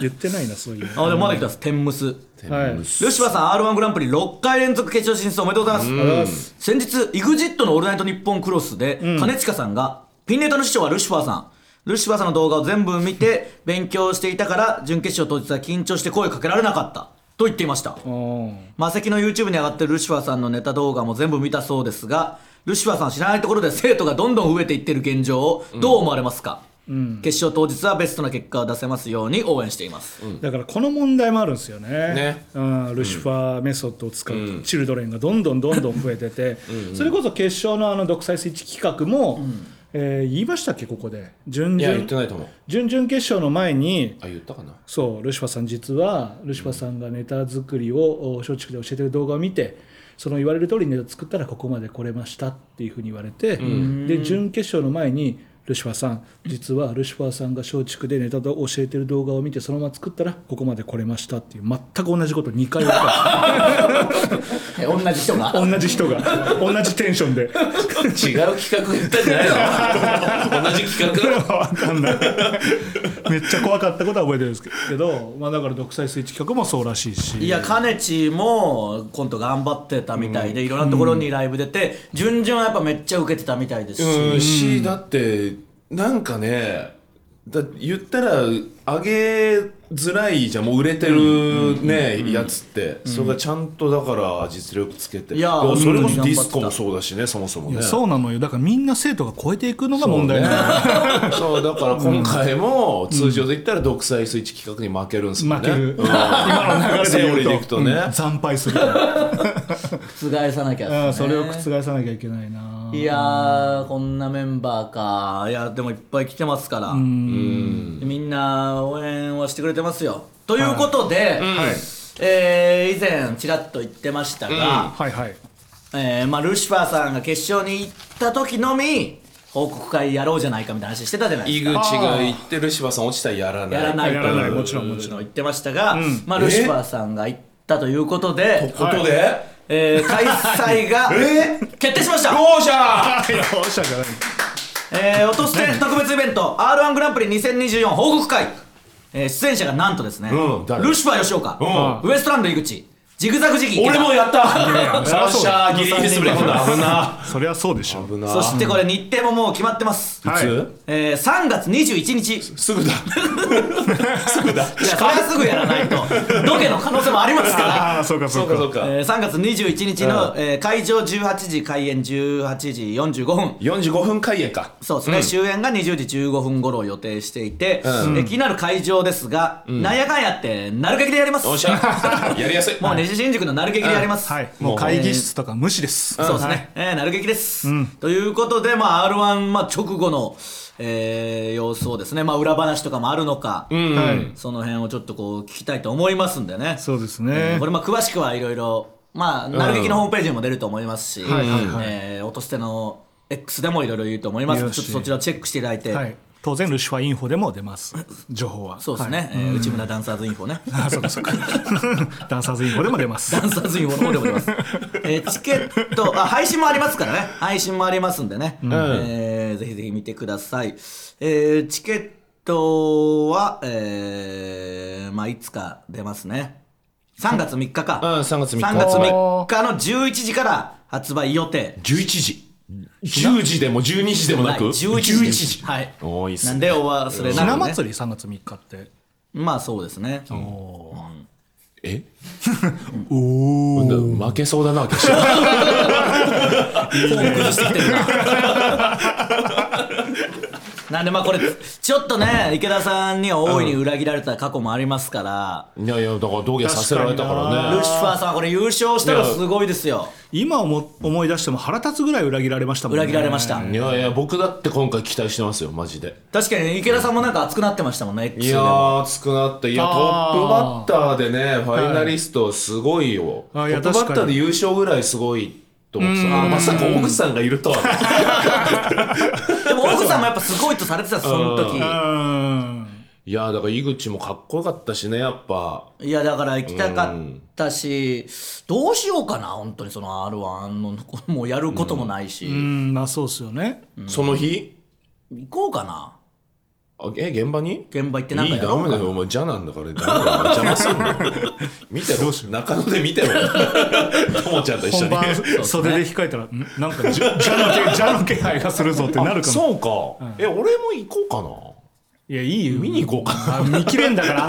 言ってないなそういうあでもまだ来てます。天むす。はい。ルシファーさん r 1グランプリ6回連続決勝進出おめでとうございます、先日 EXIT の「オールナイトニッポンクロスで」兼近さんがピンネタの師匠はルシファーさん。ルシファーさんの動画を全部見て勉強していたから準決勝当日は緊張して声かけられなかった。と言っていました。うんマセキの YouTube に上がってるルシファーさんのネタ動画も全部見たそうですがルシファーさん知らないところで生徒がどんどん増えていってる現状をどう思われますか、決勝当日はベストな結果を出せますように応援しています、だからこの問題もあるんですよね。ね。うん、ルシファーメソッドを使うチルドレンがどんどんどんどん増えててそれこそ決勝のあの独裁スイッチ企画も、えー言いましたっけ？ここで。準々決勝の前にあ言ったかな？そうルシファーさん実はルシファーさんがネタ作りをお松竹で教えてる動画を見てその言われる通りネタ作ったらここまで来れましたっていうふうに言われて、で準決勝の前にルシファーさん。実はルシファーさんが松竹でネタを教えてる動画を見てそのまま作ったらここまで来れましたっていう全く同じこと2回言った。え同じ人が？同じ人が。同じテンションで。違う企画言ったんじゃないの？同じ企画？分かんないめっちゃ怖かったことは覚えてるんですけど、まあ、だから独裁スイッチ企画もそうらしいし。いやかねちもコント頑張ってたみたいで、いろんなところにライブ出て順々はやっぱめっちゃ受けてたみたいですし、うん。しだってなんかねだ言ったら上げづらいじゃん。もう売れてるねやつって。それがちゃんとだから実力つけて。いやそれこそディスコもそうだしねそもそもね。そうなのよ。だからみんな生徒が超えていくのが問題なの。よ そうだから今回も通常で言ったら独裁スイッチ企画に負けるんですよね。負ける、うん。今の流れで言うと。でいくとね。うん惨敗する 覆さなきゃそれを覆さなきゃいけないないやーこんなメンバーか。いやでもいっぱい来てますから。みんな応援はしてくれてますよ。ということで、えー以前ちらっと言ってましたが、はいはい。えーまあ、ルシファーさんが決勝に行った時のみ報告会やろうじゃないかみたいな話してたじゃないです井か口が言ってる柴さん落ちたらやらない。やらないらないもちろんもちろん。言ってましたが、まあ、ルシファーさんが行ったということで、ことで、えー開催が 決定しました。よっしゃーよっしゃじゃない。えー、落として特別イベント r 1グランプリ2024報告会、えー出演者がなんとですね、うん誰？ルシファー吉岡、うウエストランド井口ジグザグジギー俺もやった。ギリギリ滑れ込んだ危な。そりゃそうでしょ。危な。そしてこれ日程ももう決まってます、はい。いつ？えー、3月21日。すぐだ。すぐだ。いやそれはすぐやらないと。ロケの可能性もありますから。ああそうかそううかそうか。えー、3月21日の、えー会場18時開演18時45分。45分開演か。そうですね、終演が20時15分頃を予定していて、うん。えー気になる会場ですが、なんやかんやってなる劇でやります。よっしゃ。やりやすい。もう西新宿のなる劇でやります、はい。もう会議室とか無視です。そうですね、えーなる劇です、ということで、まあ、r 1、まあ、直後の、えー様子をですね、まあ、裏話とかもあるのか、うん。はい。その辺をちょっとこう聞きたいと思いますんでね。そうですえねーこれまあ詳しくはいろいろまあなる劇のホームページにも出ると思いますし、はい。はい。はい。えー音捨ての X でもいろいろ言うと思います。ちょっとそちらをチェックしていただいて、はい当然ルシファインフォでも出ます。情報は。そうですね、はい。えー内村ダンサーズインフォね。あそうかそうか。ダンサーズインフォでも出ます。ダンサーズインフォの方でも出ます、えーチケットあ配信もありますからね。配信もありますんでね、えーぜひぜひ見てください、えーチケットは、えーまあ、いつか出ますね。3月3日か、うん3月3日。3月3日の11時から発売予定。11時10時でも12時でもなく？はい11時はいおーい。いっすね。なんでお忘れひな祭り3月3日って？まあそうですね。おー。え？おお負けそうだな決勝 フォーム崩してきてるな なんでまあこれちょっとね池田さんには大いに裏切られた過去もありますから、いやいやだから土下座させられたからルシファーさんはこれ優勝したらすごいですよ。今思思い出しても腹立つぐらい裏切られましたもんね。裏切られました、いやいや僕だって今回期待してますよマジで。確かに池田さんもなんか熱くなってましたもんね X いやー熱くなっていやトあー。ップバッターでねファイナリストすごいよ、あいやトップバッターで優勝ぐらいすごいと思ってたまさか大口さんがいるとはね。でも奥さんもやっぱすごいとされてたその時。うん。いやだから井口もかっこよかったしねやっぱ。いやだから行きたかったしどうしようかな本当にその r 1のもうやることもないし、うん。まあそうっすよね。その日？行こうかなあえ現場に？現場行ってなんかいいダやろうかな。メだよお前じゃなんだからダメだよ邪魔すんな 見てろ。中野で見てろ。ともちゃんと一緒に。本番袖で控えたらん？なんかじゃじゃの気じゃの気配がするぞってなるかも。そうか、え俺も行こうかな。いやいいよ。見に行こうかな。あ見切れんだからあ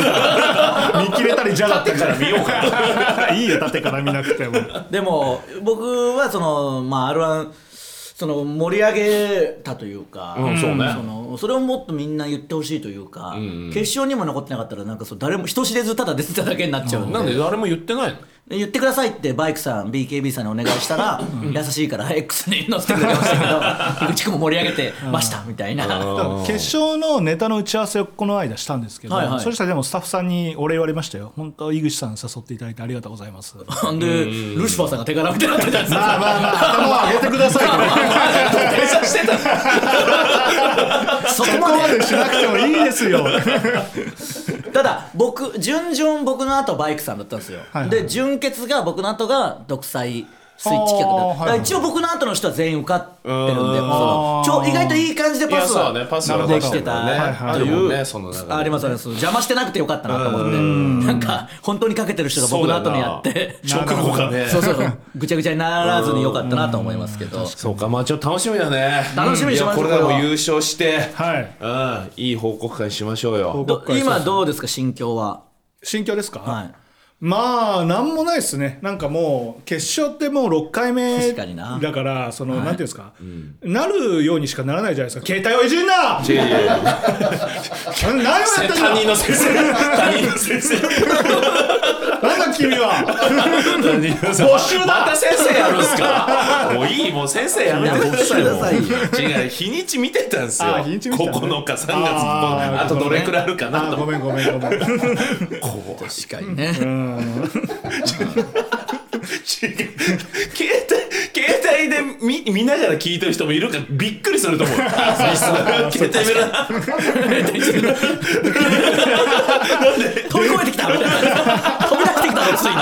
んた。見切れたりじゃだったから見ようかいいよ縦から見なくても。でも僕はそのまあ r 1その盛り上げたというか、うんそうね。そのそれをもっとみんな言ってほしいというか、決勝にも残ってなかったらなんかそう誰も人知れずただ出てただけになっちゃうんで。なんで誰も言ってないの？言ってくださいってバイクさん BKB さんにお願いしたら、優しいから X に載せてくれてましたけど井口君も盛り上げてましたみたいな、決勝のネタの打ち合わせをこの間したんですけど、はいはい。そしたらでもスタッフさんにお礼言われましたよ。本当井口さん誘っていただいてありがとうございます。なんでルシファーさんが手柄みたいになってたんですまあまあまあ頭を上げてくださいと 電車してた。そこまでしなくてもいいですよ ただ僕準々僕の後バイクさんだったんですよ、はいはいで準決が僕の後が独裁スイッチ企画だ,、あーはいはい。一応僕の後の人は全員受かってるんでうん。そのちょ意外といい感じでパスはね。パスはできてた。ね。はいはいあるもんねその中でありますあります邪魔してなくてよかったなと思って。なんか本当にかけてる人が僕の後にやって。直後がね。そうそうそう。ぐちゃぐちゃにならずによかったなと思いますけど。そうかまあちょっと楽しみだね。楽しみにしましょう。いやこれでも優勝してはい。うん。いい報告会しましょうよ。今どうですか心境は？心境ですか、はいまあなんもないですね。なんかもう決勝ってもう6回目確かにな。だからその、なんていうんですか、なるようにしかならないじゃないですか。携帯をいじんな！何をやってんだ！担任の先生。担任の先生君は。募集だまた先生やるんすか。もういいもう先生やめてください。違う日にち見てたんですよ。あ日にち見てたね9日3月あとどれくらいあるかなと。あごめんごめんごめん。こう確かにね。携帯携帯で見見ながら聞いてる人もいるからびっくりすると思う。携帯見な。飛び越えてきたみたいな飛び出 ついに。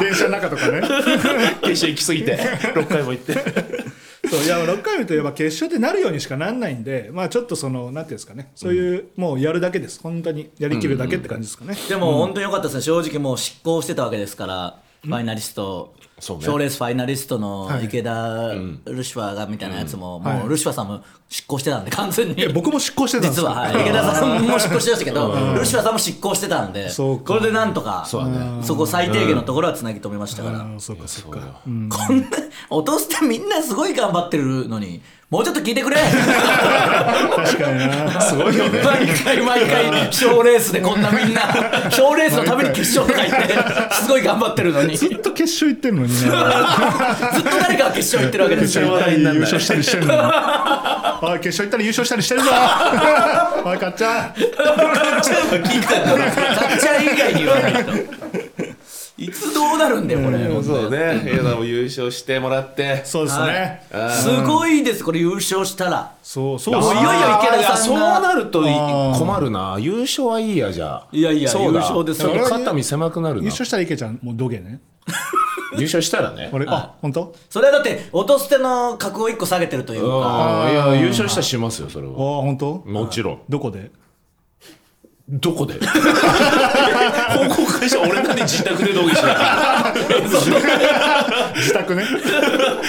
電車の中とかね。決勝行き過ぎて。6回も行って。そういや6回目といえば決勝でなるようにしかなんないんでまあちょっとそのなんていうんですかね。そういう、もうやるだけです。本当にやりきるだけって感じですかね、でも本当に良かったですね。正直もう執行してたわけですからファイナリスト。そうね。賞レースファイナリストのはい。池田ルシファーがみたいなやつもはい。もうルシファーさんも執行してたんで完全に。僕も執行してたんですよ。実は、はい、池田さんも執行してましたけど、ルシファーさんも執行してたんでそうか。これでなんとかそね。そこ最低限のところはつなぎ止めましたから、そうかそうか。こんな落としてみんなすごい頑張ってるのにもうちょっと聞いてくれ。確かにな。すごいよね。毎回毎回賞レースでこんなみんな 賞レースのために決勝とか行ってすごい頑張ってるのに。ずっずっと決勝行ってんのにね。と誰かが決勝行ってるわけですよ。優勝したりしてるのにおい決勝行ったり優勝したりしてるぞ。おいかっちゃん。聞いたんだかっちゃん以外に言わないと。いつどうなるんだよこれ。そうね。いやでも優勝してもらって。そうですね、すごいですこれ優勝したら。そうそうもういよいよ池田さんが。そうなると困るな。優勝はいいやじゃあ。いやいやそうだ。優勝ですちょっと肩身狭くなるな。優勝したら池ちゃんもう土下ね優勝したらね。俺あ本当？それはだって落と捨ての格を1個下げてるというか。ああいや優勝したらしますよそれあは本当？もちろん。どこで？どこで？報告会社俺なんで自宅で同意しな 自宅ね。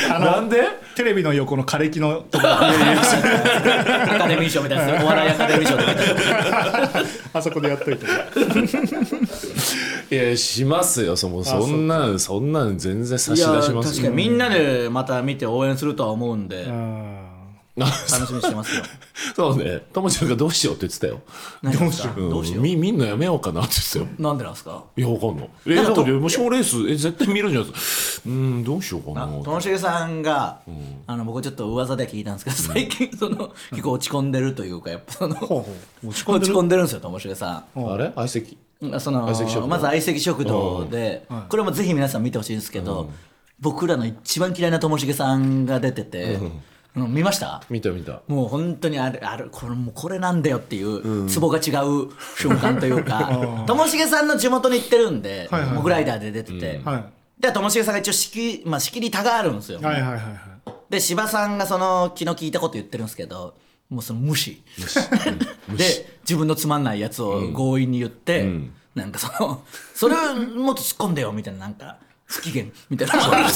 あのなんで？テレビの横の枯れ木のとこ アカデミー賞みたいなやつ。お笑いアカデミー賞で見たあそこでやっといていやしますよ。そもそんなんそんなん全然差し出します。よ確かに。みんなでまた見て応援するとは思うんで楽しみにしてますよ。そうね。ともちゃんがどうしようって言ってたよ。何ですか？うん。どうしよう？み見んのやめようかなって言ってたよ。なんでなんですか？いやわかんない。えだからもう賞レースえ絶対見るんじゃないですかうんどうしようかな。ともしげさんが、あの僕ちょっと噂で聞いたんですけど最近その結構落ち込んでるというかやっぱそのほうほう。落ち込ん落でる？ち込んでるんですよともしげさん。あれ？相席？うんそのまず相席食堂で、これもぜひ皆さん見てほしいんですけど、僕らの一番嫌いなともしげさんが出てて、うん。見ました？見た見た。もう本当にあれあれこれもうこれなんだよっていうツボが違う瞬間というか ともしげさんの地元に行ってるんではいはいモグライダーで出てて、はい。でともしげさんが一応仕切,、まあ、仕切りたがあるんですよ、はいはいはいはい。で芝さんがその気の利いたこと言ってるんですけどもうその無視。で自分のつまんないやつを強引に言って、なんかその それをもっと突っ込んでよみたいななんか不機嫌みたいな。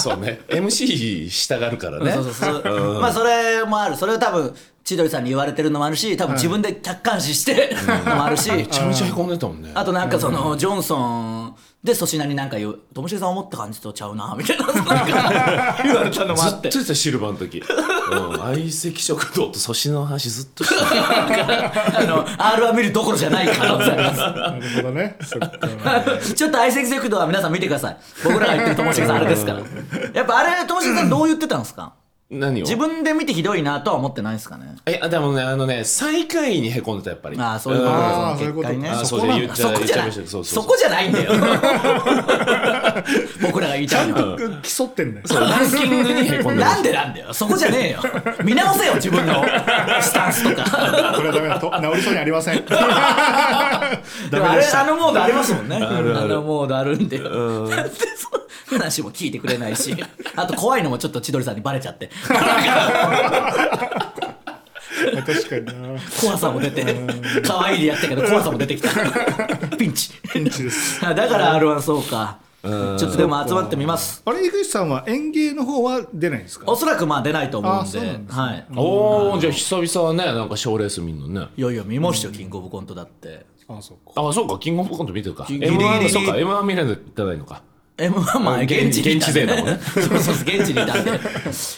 そうね。MC したがるからね。そうそうそう。まあそれもある。それを多分千鳥さんに言われてるのもあるし多分自分で客観視してのもあるし、めちゃめちゃへこんでたもんね。あとなんかそのジョンソンで粗品になんか言う「ともしげさん思った感じとちゃうな」みたいななんか言われたのもずあって。っと言ってたシルバーの時、うん、相席食堂と粗品の話ずっとしてた。あの r 1見るどころじゃない可能性あります。なるほどね。そっか。ちょっと相席食堂は皆さん見てください。僕らが言ってるともしげさんあれですから。やっぱあれともしげさんどう言ってたんですか？何を？自分で見てひどいなとは思ってないですかね。えでもねあのね最下位にへこんでたやっぱり。ああそういうことですあーそういうことね。そこじゃないんだよ。僕らが言いたいのは。競ってんだよ。ランキングにへこんでまなんでなんだよ。そこじゃねえよ。見直せよ自分のスタンスとか。これはダメだと。治りそうにありません。でもあれあのモードありますもんね。あのモードあるんで。なん。で その話も聞いてくれないし。あと怖いのもちょっと千鳥さんにバレちゃって 確かにな。怖さも出て可愛いでやったけど怖さも出てきた。ピンチ。ピンチです。だから R1 そうか。ちょっとでも集まってみます。あれ井口さんは演芸の方は出ないんですか？おそらくまあ出ないと思うんで。はい。おおじゃあ久々はねなんか賞レース見んのね。いやいや見ましたよキングオブコントだって。あそうか。あそうかキングオブコント見てるか。ギリギリ。M1 そうか M1 見れてないのか M1 まあうん現地現地勢だもんね。そうそうそう現地にいたんで。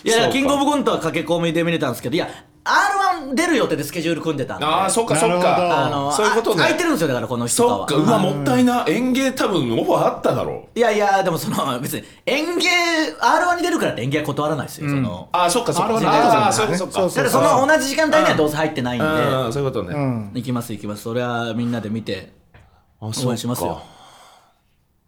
いやキングオブコントは駆け込みで見れたんですけどいや R1 出る予定でスケジュール組んでたんで。ああそっかそっか。あのそういうことね。あ空いてるんですよだからこの人そっかうわもったいな演芸多分オファーあっただろう。いやいやでもその別に演芸 R1 に出るからって演芸は断らないですよ、その。あそっかそっか。R1 ああそそううかそっか。そうそうだその同じ時間帯にはどうせ入ってないんで。うんそういうことね。うん。行きます行きます。それはみんなで見てあ応援しますよ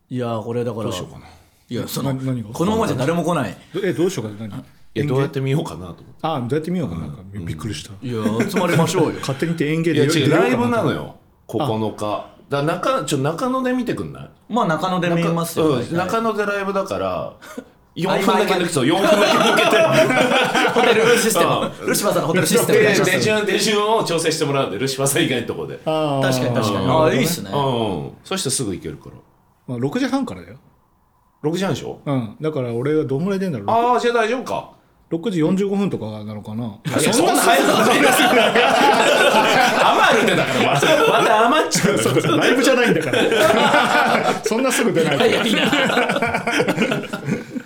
いやこれだからどうしようかな。いやそのな何が？このままじゃ誰も来ない。どえどうしようかって何いやどうやって見ようかなと思って。あどうやって見ようかななんかびっくりした。いや集まりましょうよ。勝手に言って演芸いやで違うライブなのよ。よ9日。だ中ちょ中野で見てくんない？まあ中野で見ますよ、うん大体。中野でライブだから4合間分だけ抜きそう4分だけ抜けて。ホテルシステム。ルシファーさんのホテルシステムでで手順手順を調整してもらうんでルシファーさん以外のとこで。あー確かに確かに。うん。ああいいっすね。うん。そしたらすぐ行けるからまあ、6時半からだよ。6時半でしょ？うん。だから俺はどんぐらい出んだろう？ああじゃあ大丈夫か。6時45分とかなのかな。いやそんな早くないですよ。余るってだからまたまた余っちゃうそうそうライブじゃないんだから。そんなすぐ出ない。早いな。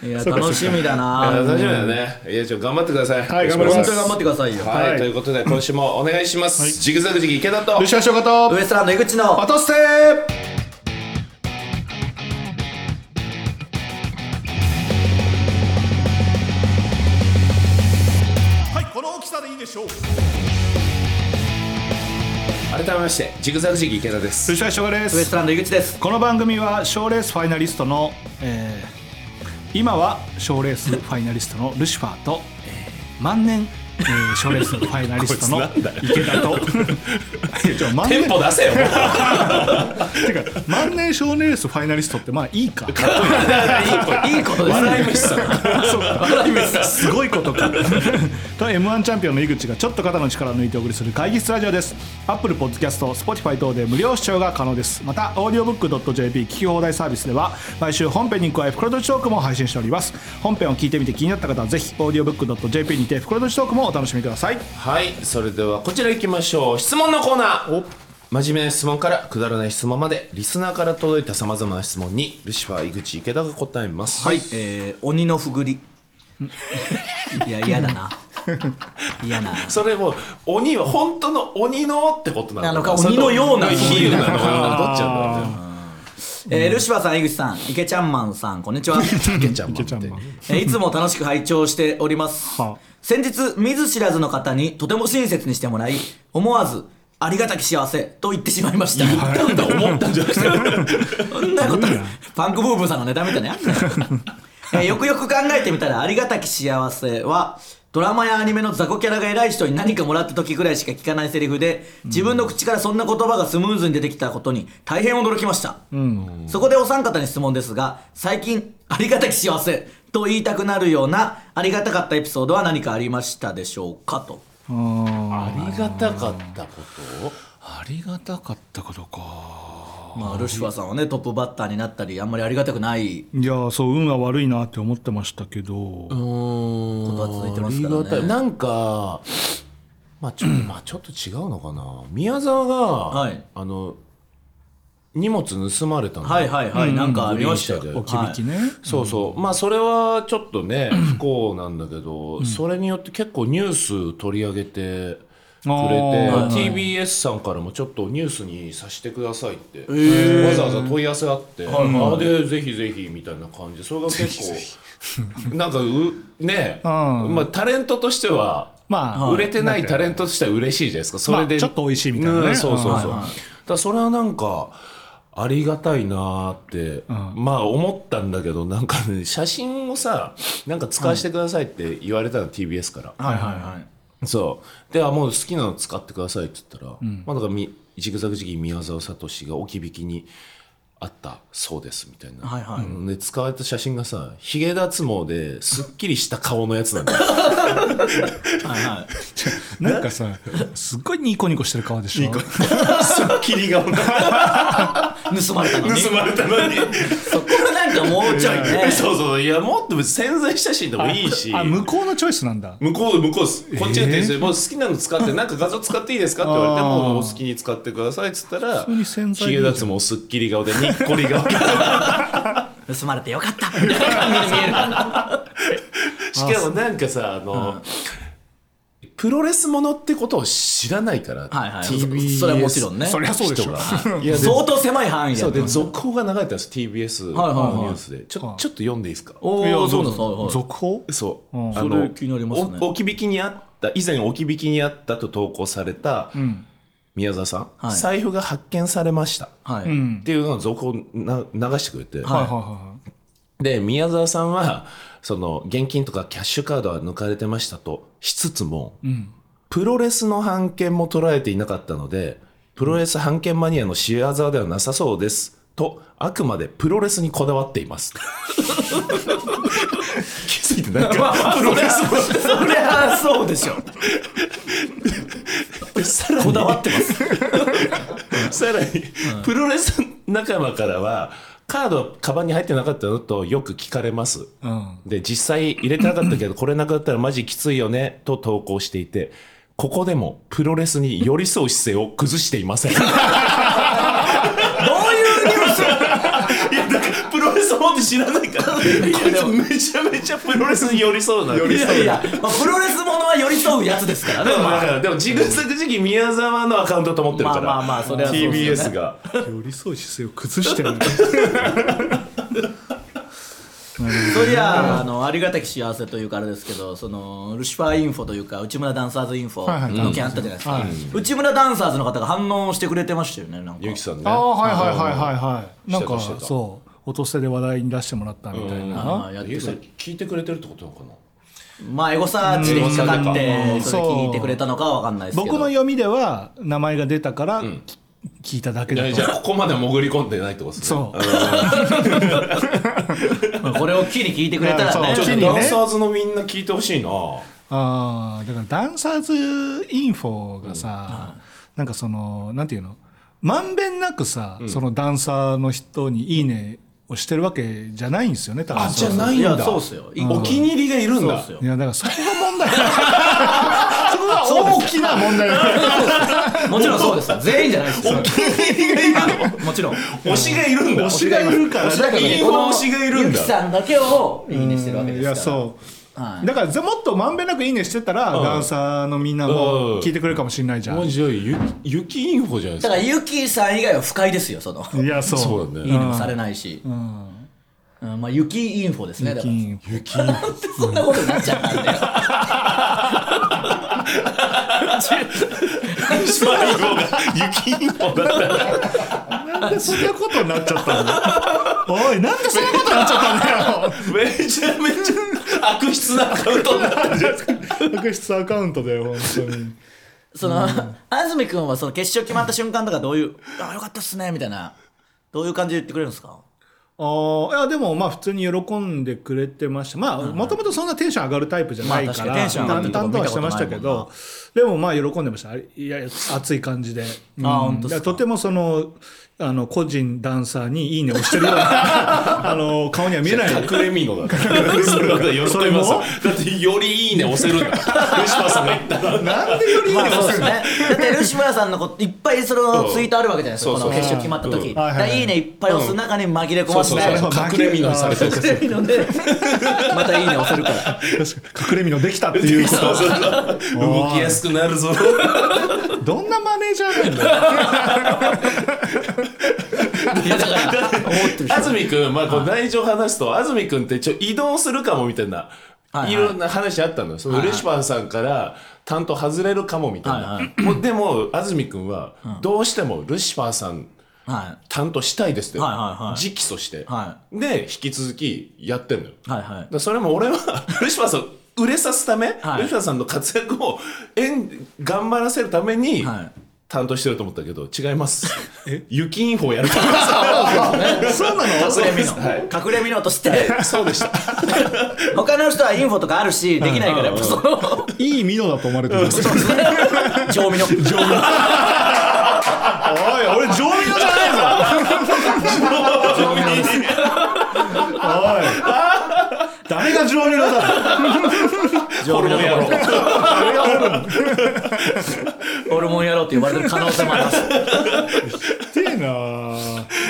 いや楽しみだな。大丈夫だよね。いやちょっと頑張ってください。はい頑張ります本当に頑張ってくださいよ。はい、はい。ということで今週もお願いします、ジグザグジギ池田と。ルシファー翔子とウエストランド井口の。落として改めましてジグザグジギ池田です。ルシファー翔子でウエスすトランド井口です。この番組は賞ーレースファイナリストの、えー今は賞ーレースファイナリストのルシファーと、えー万年、えー、賞ーレースファイナリストの池田と。テンポ出せよ。てか万年賞ーレースファイナリストってまあいいか。いい。ことです笑い飯さん。笑い飯さん。すごいことか。と m 1チャンピオンの井口がちょっと肩の力を抜いてお送りする会議室ラジオです。Apple Podcast、Spotify 等で無料視聴が可能です。また audiobook.jp 聞き放題サービスでは毎週本編に加え袋とじトークも配信しております。本編を聞いてみて気になった方はぜひ audiobook.jp にて袋とじトークもお楽しみください。はいそれではこちら行きましょう。質問のコーナー。真面目な質問からくだらない質問までリスナーから届いたさまざまな質問にルシファー井口池田が答えます。はい、えー、鬼のふぐり。いや嫌だな。嫌な。それも鬼は本当の鬼のってことなのな。のか鬼のような。比喩なのかどっちなんだろうね。えールシファーさん井口さん池ちゃんマンさんこんにちは。池ちゃんマン。えーいつも楽しく拝聴しております。はあ先日見ず知らずの方にとても親切にしてもらい思わずありがたき幸せと言ってしまいました。なんだ思ったんじゃなくて そんなことパンクブーブーさんのネタみたいなやんなよ。えーよくよく考えてみたらありがたき幸せはドラマやアニメの雑魚キャラが偉い人に何かもらった時ぐらいしか聞かないセリフで自分の口からそんな言葉がスムーズに出てきたことに大変驚きました、そこでお三方に質問ですが最近ありがたき幸せと言いたくなるようなありがたかったエピソードは何かありましたでしょうかと。あありがたかったこと？ありがたかったことか。まあルシファーさんはねトップバッターになったりあんまりありがたくない。いやそう運が悪いなって思ってましたけど、ことは続いてますからね。ありがたい。なんかまあちょ,、まあ、ちょっと違うのかな。宮沢が、はい。あの荷物盗まれたんだよはいはいはい、なんかありましたよ。置き引きね、そうそう、まあそれはちょっとね 不幸なんだけど、それによって結構ニュース取り上げてくれて、TBS さんからもちょっとニュースにさせてくださいって、わざわざ問い合わせあって、あでぜひぜひみたいな感じで。それが結構 なんかうね、うんまあタレントとしてはまあ売れてないタレントとしては嬉しいじゃないですか。それで、まあちょっと美味しいみたいなね。うん。そうそうそう、はいだそれはなんかありがたいなーって、まあ思ったんだけどなんかね 写真をさなんか使わせてくださいって言われたの TBS から、はいはいはい。そう。であもう好きなの使ってくださいって言ったら、まあだからみジグザグジギー宮沢聡が置き引きにあったそうですみたいな、はいはい。うん。で使われた写真がさヒゲ脱毛ですっきりした顔のやつなんだよ。はいはい。なんかさすっごいニコニコしてる顔でしょ？すっきり顔。の 盗まれたのに。盗まれたのに。そこなんかもうちょいね。そうそういやもっと潜在写真でもいいし。あ向こうのチョイスなんだ。向こう向こうです。こっちが訂正、もう好きなの使ってなんか画像使っていいですかって言われてもうお好きに使ってくださいっつったら普通に潜在ヒゲ脱毛すっきり顔でにっこり顔。盗まれてよかった。みたいな感じで見える しかもなんかさあの、プロレスものってことを知らないから、はいはい。TBS そそれはもちろんね。そりゃそうでしょ。いや で相当狭い範囲でそうで続報が流れてたんです TBS はいはいはい。のニュースで。ちょ,、ちょっと読んでいいですか？おいやおそうなんです。続報？そう、うん。あそれ気になりますね。お置き引きにあった以前置き引きにあったと投稿された宮沢さん、はい。財布が発見されました、はい、うん。っていうのを続報な流してくれて、はい。はいはで宮沢さんはその現金とかキャッシュカードは抜かれてましたとしつつも、プロレスの版権も捉えていなかったのでプロレス版権マニアの仕業ではなさそうですとあくまでプロレスにこだわっています。気づいてないか？プロレスそりゃそうでしょさらにこだわってます。さらに、プロレス仲間からはカードカバンに入ってなかったのとよく聞かれます、うん。で実際入れてなかったけどこれなくなったらマジきついよねと投稿していてここでもプロレスに寄り添う姿勢を崩していません いやだからプロレス本って知らないから。こいつめちゃめちゃプロレスに寄り添うな。寄りいやいや、まあ、プロレスものは寄り添うやつですからね、でもまあだからでもジグザグ時期宮沢のアカウントと思ってるから、まあまあまあそれはそうですよね。TBS が。寄り添う姿勢を崩してる そりゃあのありがたき幸せというかあれですけどそのルシファーインフォというか内村ダンサーズインフはいはい。ォの件あったじゃないですか、はい。内村ダンサーズの方が反応してくれてましたよねなんか。ゆきさんね。ああはいはいはいはいはい。なんかそう音捨てで話題に出してもらったみたいあなあやって聞いてくれてるってことなのかな？まあエゴサーチで引っかかってうん。それ聞いてくれたのかは分かんないですけど。僕の読みでは名前が出たから聞いただけだじゃあここまで潜り込んでないってことですね。そう。まあこれを機に聞いてくれたらね。ちょっとダンサーズのみんな聞いてほしいな。ああだからダンサーズインフォがさ、なんかそのなんていうの？まんべんなくさ、そのダンサーの人に「いいね」をしてるわけじゃないんですよね多分。あじゃないんだ。いやそうっすよ。お気に入りがいるんだ。いやだからそこが問題。そこが大きな問題もちろんそうですよ。全員じゃないですよ。お気に入りがいるもちろん。の推しがいるんだ。推しがいるからだからいい方推しがいるんだ。ゆきさんだけをいいねしてるわけですから。いやそうはい。だからぜもっとまんべんなくいいねしてたら、ダンサーのみんなも聞いてくれるかもしれないじゃん、じゃあインフォじゃないですか。だからゆきさん以外は不快ですよその。いやそう。そうだね。いいねもされないし。うん。まあ雪インフォですねだから。金雪インフォ。そんなことになっちゃったんだよ 最後が雪インフォだったなんでそんなことになっちゃったのおいなんでそんなことになっちゃったんだよめちゃめちゃ悪質なアカウントになってるじゃないですか悪質アカウントだよ本当にその安住君はその決勝決まった瞬間とかどういう「あよかったっすね」みたいな。どういう感じで言ってくれるんですか？あーいやでもまあ普通に喜んでくれてました。まあもともとそんなテンション上がるタイプじゃないかまあテンション淡々とはしてましたけどでもまあ喜んでました。いや熱い感じで、うん。本当とてもそのあの個人ダンサーにいいねをしてるような あの顔には見えない。隠れみのだから。それだって喜びますよだってよりいいね押せるんだ。ルシファーさんが言ったらなんでよりいいまあねをするの？そうですね。だってルシファーさんのこといっぱいそのツイートあるわけじゃないですか。そうそうこの決勝決まった時。うんいはい。ねいっぱい押す中に紛れ込ませて。そうそうそう。隠れみのにされてる隠れみのでまたいいね押せるから。確かに隠れみのできたっていうこと。そうそうそう動きやすくなるぞ。どんなマネージャーなんだよ 安住君、まあ、こう内情話すと安住君ってちょ移動するかもみたいな、はいはい。いろんな話あったの。よそのルシファーさんから担当外れるかもみたいな、はいはもうでも安住君はどうしてもルシファーさんは担当したいですって、はいはいはい。直訴して、はで引き続きやってんのよ。いはい。はだからそれも俺は ルシファーさん売れさすため、はい。ルシファーさんの活躍を頑張らせるためにはい担当してると思ったけど違います。雪インフォやると思います。そうなの？い。隠れみの。はい。隠れみのとして。そうでした。他の人はインフォとかあるしできないからやっぱその。いいミノだと思われてるおい上味の上味の俺上ミノじゃないぞ。上味のです。おい誰が上ミノだ上味のところ。ホルモン野郎って呼ばれてる可能性もあります。てえな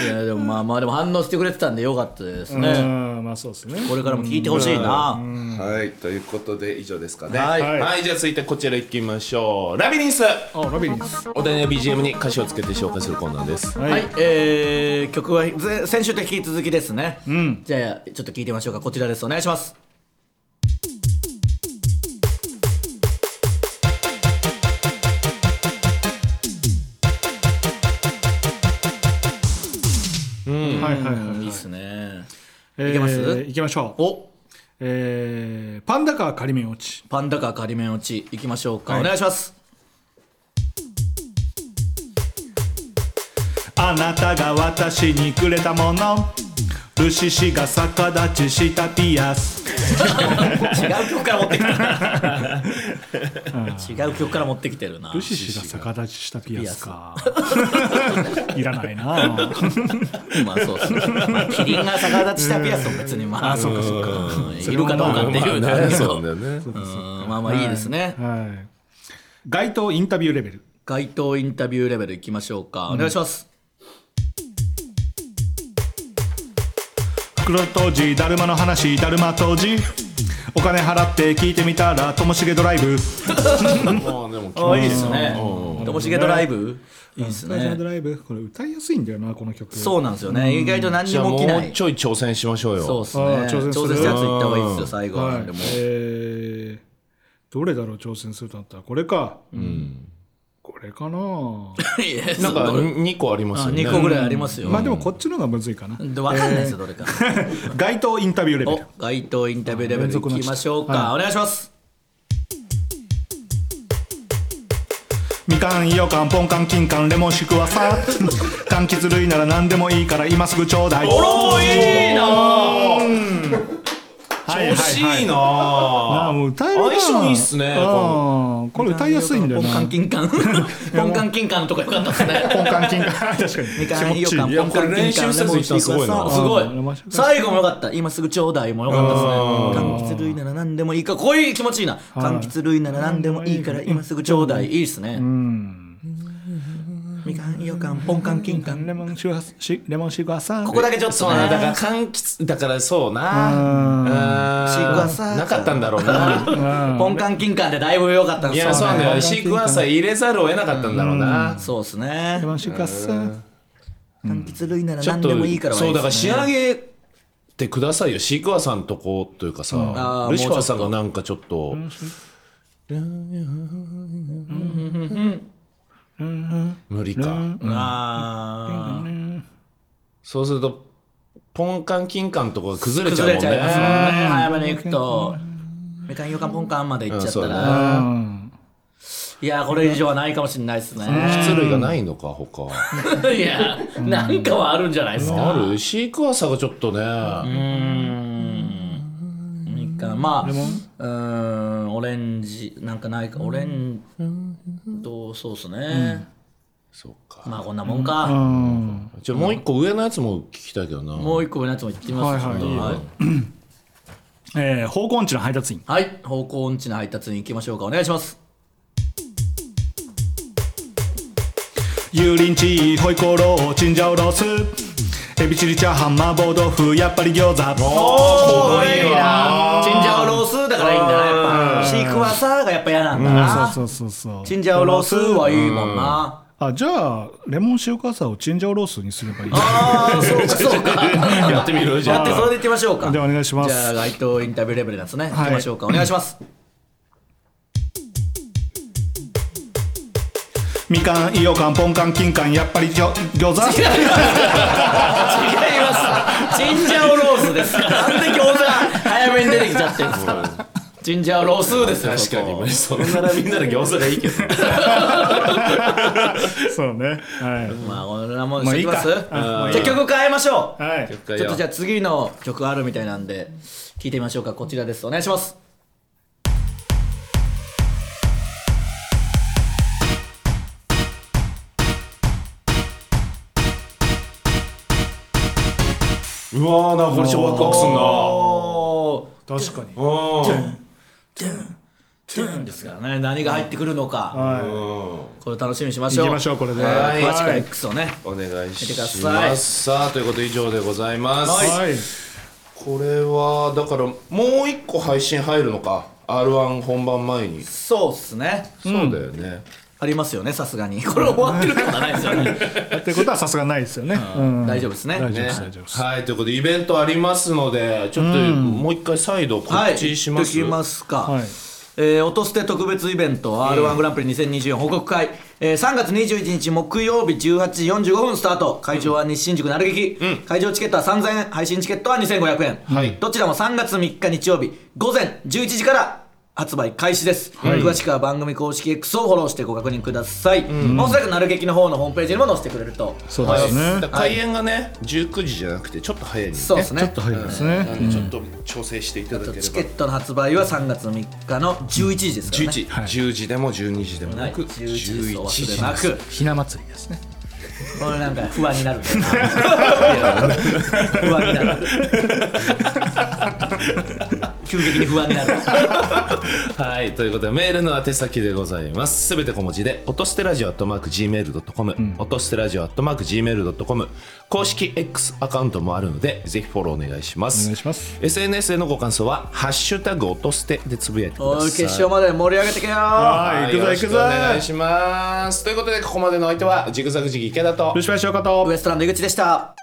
いやでもまあまあでも反応してくれてたんでよかったですね。うんまあそうですね。これからも聞いてほしいな。はいということで以上ですかね。はい。はい、じゃあ続いてこちら行きましょう。ラビリンス。あラビリンス。お題の BGM に歌詞をつけて紹介するコーナーです。ははい、えー、曲はぜ先週と引き続きですね、じゃあちょっと聞いてみましょうか。こちらです。お願いしますはいはいはいいいっすね。えーいけます？いきましょう。お。えーパンダカー仮面落ち。パンダカー仮面落ち。いきましょうか、はい。お願いします。あなたが私にくれたものルシシが逆立ちしたピアス。違う曲から持ってきたな。違う曲から持ってきてるなルシシが逆立ちしたピアスか。いらないな。まあそうですね、まあ、キリンが逆立ちしたピアスも別にまああそうかそうか。うん。いるかどうかっていうのはあるけど。そうなんだよね。うん。まあまあいいですね、はい。街頭インタビューレベル。街頭インタビューレベルいきましょうか、お願いします袋とじだるまの話だるまとじ。お金払って聞いてみたらともしげドライブ。ま あでもあいいですね。うん。ともしげドライブ？いいですね。ドライブ？これ歌いやすいんだよなこの曲。そうなんですよね。意外と何にもも起きない。うちょい挑戦しましょうよ。そうっすね。挑戦する。やつ行った方がいいですよ最後は。はいなん。でもえーどれだろう挑戦するとなったら。これかこれかな？なんかそう2個ありますよね。2個ぐらいありますよ。まあでもこっちの方がむずいかな。で分かんないですよどれか。街頭インタビューレベおル街頭インタビューレベルいきましょうか、はお願いします。みかんようかんポンカン金柑レモンしくわさ柑橘類なら何でもいいから今すぐちょうだい。おいいなは調子いいなああもう歌えるな相性いいっすねうん。これ歌いやすいんだよな。ポンカン金柑 ポンカン金柑のとこよかったですね。ポンカンキン確かにみかんいいよかんポすごい。なすごい最後もよかった今す。ぐちょうだい。もよかったですね。うん。柑橘類なら何でもいいかこういう気持ちいいな柑橘類なら何でもいいから今すぐちょうだい。いいっすねみかんいいよかんポンカン金柑レモンシュガーしレモンシュガーさんここだけちょっとそうなだからね柑橘だからそうな。うん。うんシークワーサー。なかったんだろうな。ポンカン金柑でだいぶ良かったんいですよやそうなんだよね。シークワーサー入れざるを得なかったんだろうな。そうっすね。レモンシュガーさん。柑橘類なら何でもいいからそうだから仕上げてくださいよ。シークワーサーのとこというかさルシファーさんもうちょっと。がなんかちょっと無理か。あー。そうするとポンカンキンカンのとこが崩れちゃうもんね。ね。早めに行くと。みかんよかんポンカンまで行っちゃったら、だうんいやこれ以上はないかもしれないですね。質類がないのか他。いやなんかはあるんじゃないですか。ある？シークワーサーがちょっとね。うーん。みかん。まあうーんオレンジなんかないか。オレンとそうっすね、そうか。まあこんなもんか、うん。じゃあもう一個上のやつも聞きたいけどな。もう一個上のやつも行ってみます。はいはい。えー方向音痴の配達員。はい、方向音痴の配達に行きましょうか。お願いします。油淋鶏ホイコーローチンジャオロースエビチリチャーハン麻婆豆腐やっぱり餃子。おーいいわチンジャオロースだからいいんだなやっぱ。シークワーサーがやっぱ嫌なんだな、そうそうそうそう。チンジャオロースはいいもんな。あじゃあレモンシュガーサーをチンジャオロースにすればいい。ああそうかそうか。やってみる？じゃあ。やってそれでいってみましょうか。じゃあお願いします。じゃあ街頭インタビューレベルなんですね、い。行きましょうか。お願いしますみかんいよかんポンカン金柑やっぱりぎょ餃子違います。チンジャオロースです。からなんで餃子早めに出てきちゃってるんですか。チンジャオロースですよ確かに。そこ。そんならみんなで餃子がいいけど。そうね。はい。まあこんなもんきます？じゃあ曲変えましょう。はい。ちょっとじゃあ次の曲あるみたいなんで聞いてみましょうか。こちらです。お願いしますうわーなんかこれ超ワクワクすんな。お確かに。うん。ーですからね。何が入ってくるのか。はこれ楽しみにしましょう。行きましょうこれで。はい。詳しくは X をね。お願いし見てください。ますさあということで以上でございます、いはい。これはだからもう一個配信入るのか。r 1本番前に、そうっすね。そうだよねありますよねさすがに。これ終わってるってことはないですよね。ってことはさすがないですよね。うん。大丈夫ですね。大丈夫でね。す大丈夫です。はいということでイベントありますのでちょっともう一回再度告はい知します、言っときますか、はい。えー、音捨て特別イベント r 1グランプリ2024報告会、えー、3月21日木曜日18時45分スタート。会場は西新宿なる劇、会場チケットは3000円。配信チケットは2500円、はい。どどちらも3月3日日曜日午前11時から発売開始です、詳しくは番組公式 X をフォローしてご確認ください、おそらくなる劇の方のホームページにも載せてくれると。そうですね。だから開演がね19時じゃなくてちょっと早いにねそうですね。ちょっと早いですね。なんでちょっと調整していただければ。チケットの発売は3月3日の11時ですからね。11、10時。でも12時でもはない。く、11時ですお11忘時れなくひな祭りですね。これなんか不安になる 不安になる急激に不安になる。はいということでメールの宛先でございます。すべて小文字で音捨てラジオアットマーク Gmail.com、音捨てラジオアットマーク Gmail.com 公式 X アカウントもあるのでぜひフォローお願いします。お願いします。SNS へのご感想は「ハッシュタグ音捨て」でつぶやいてください。決勝まで盛り上げてけよはい行くぞよろしく行くぞお願いします。ということでここまでの相手はジグザグジギ池田とルシファー翔子とウエストランド井口でした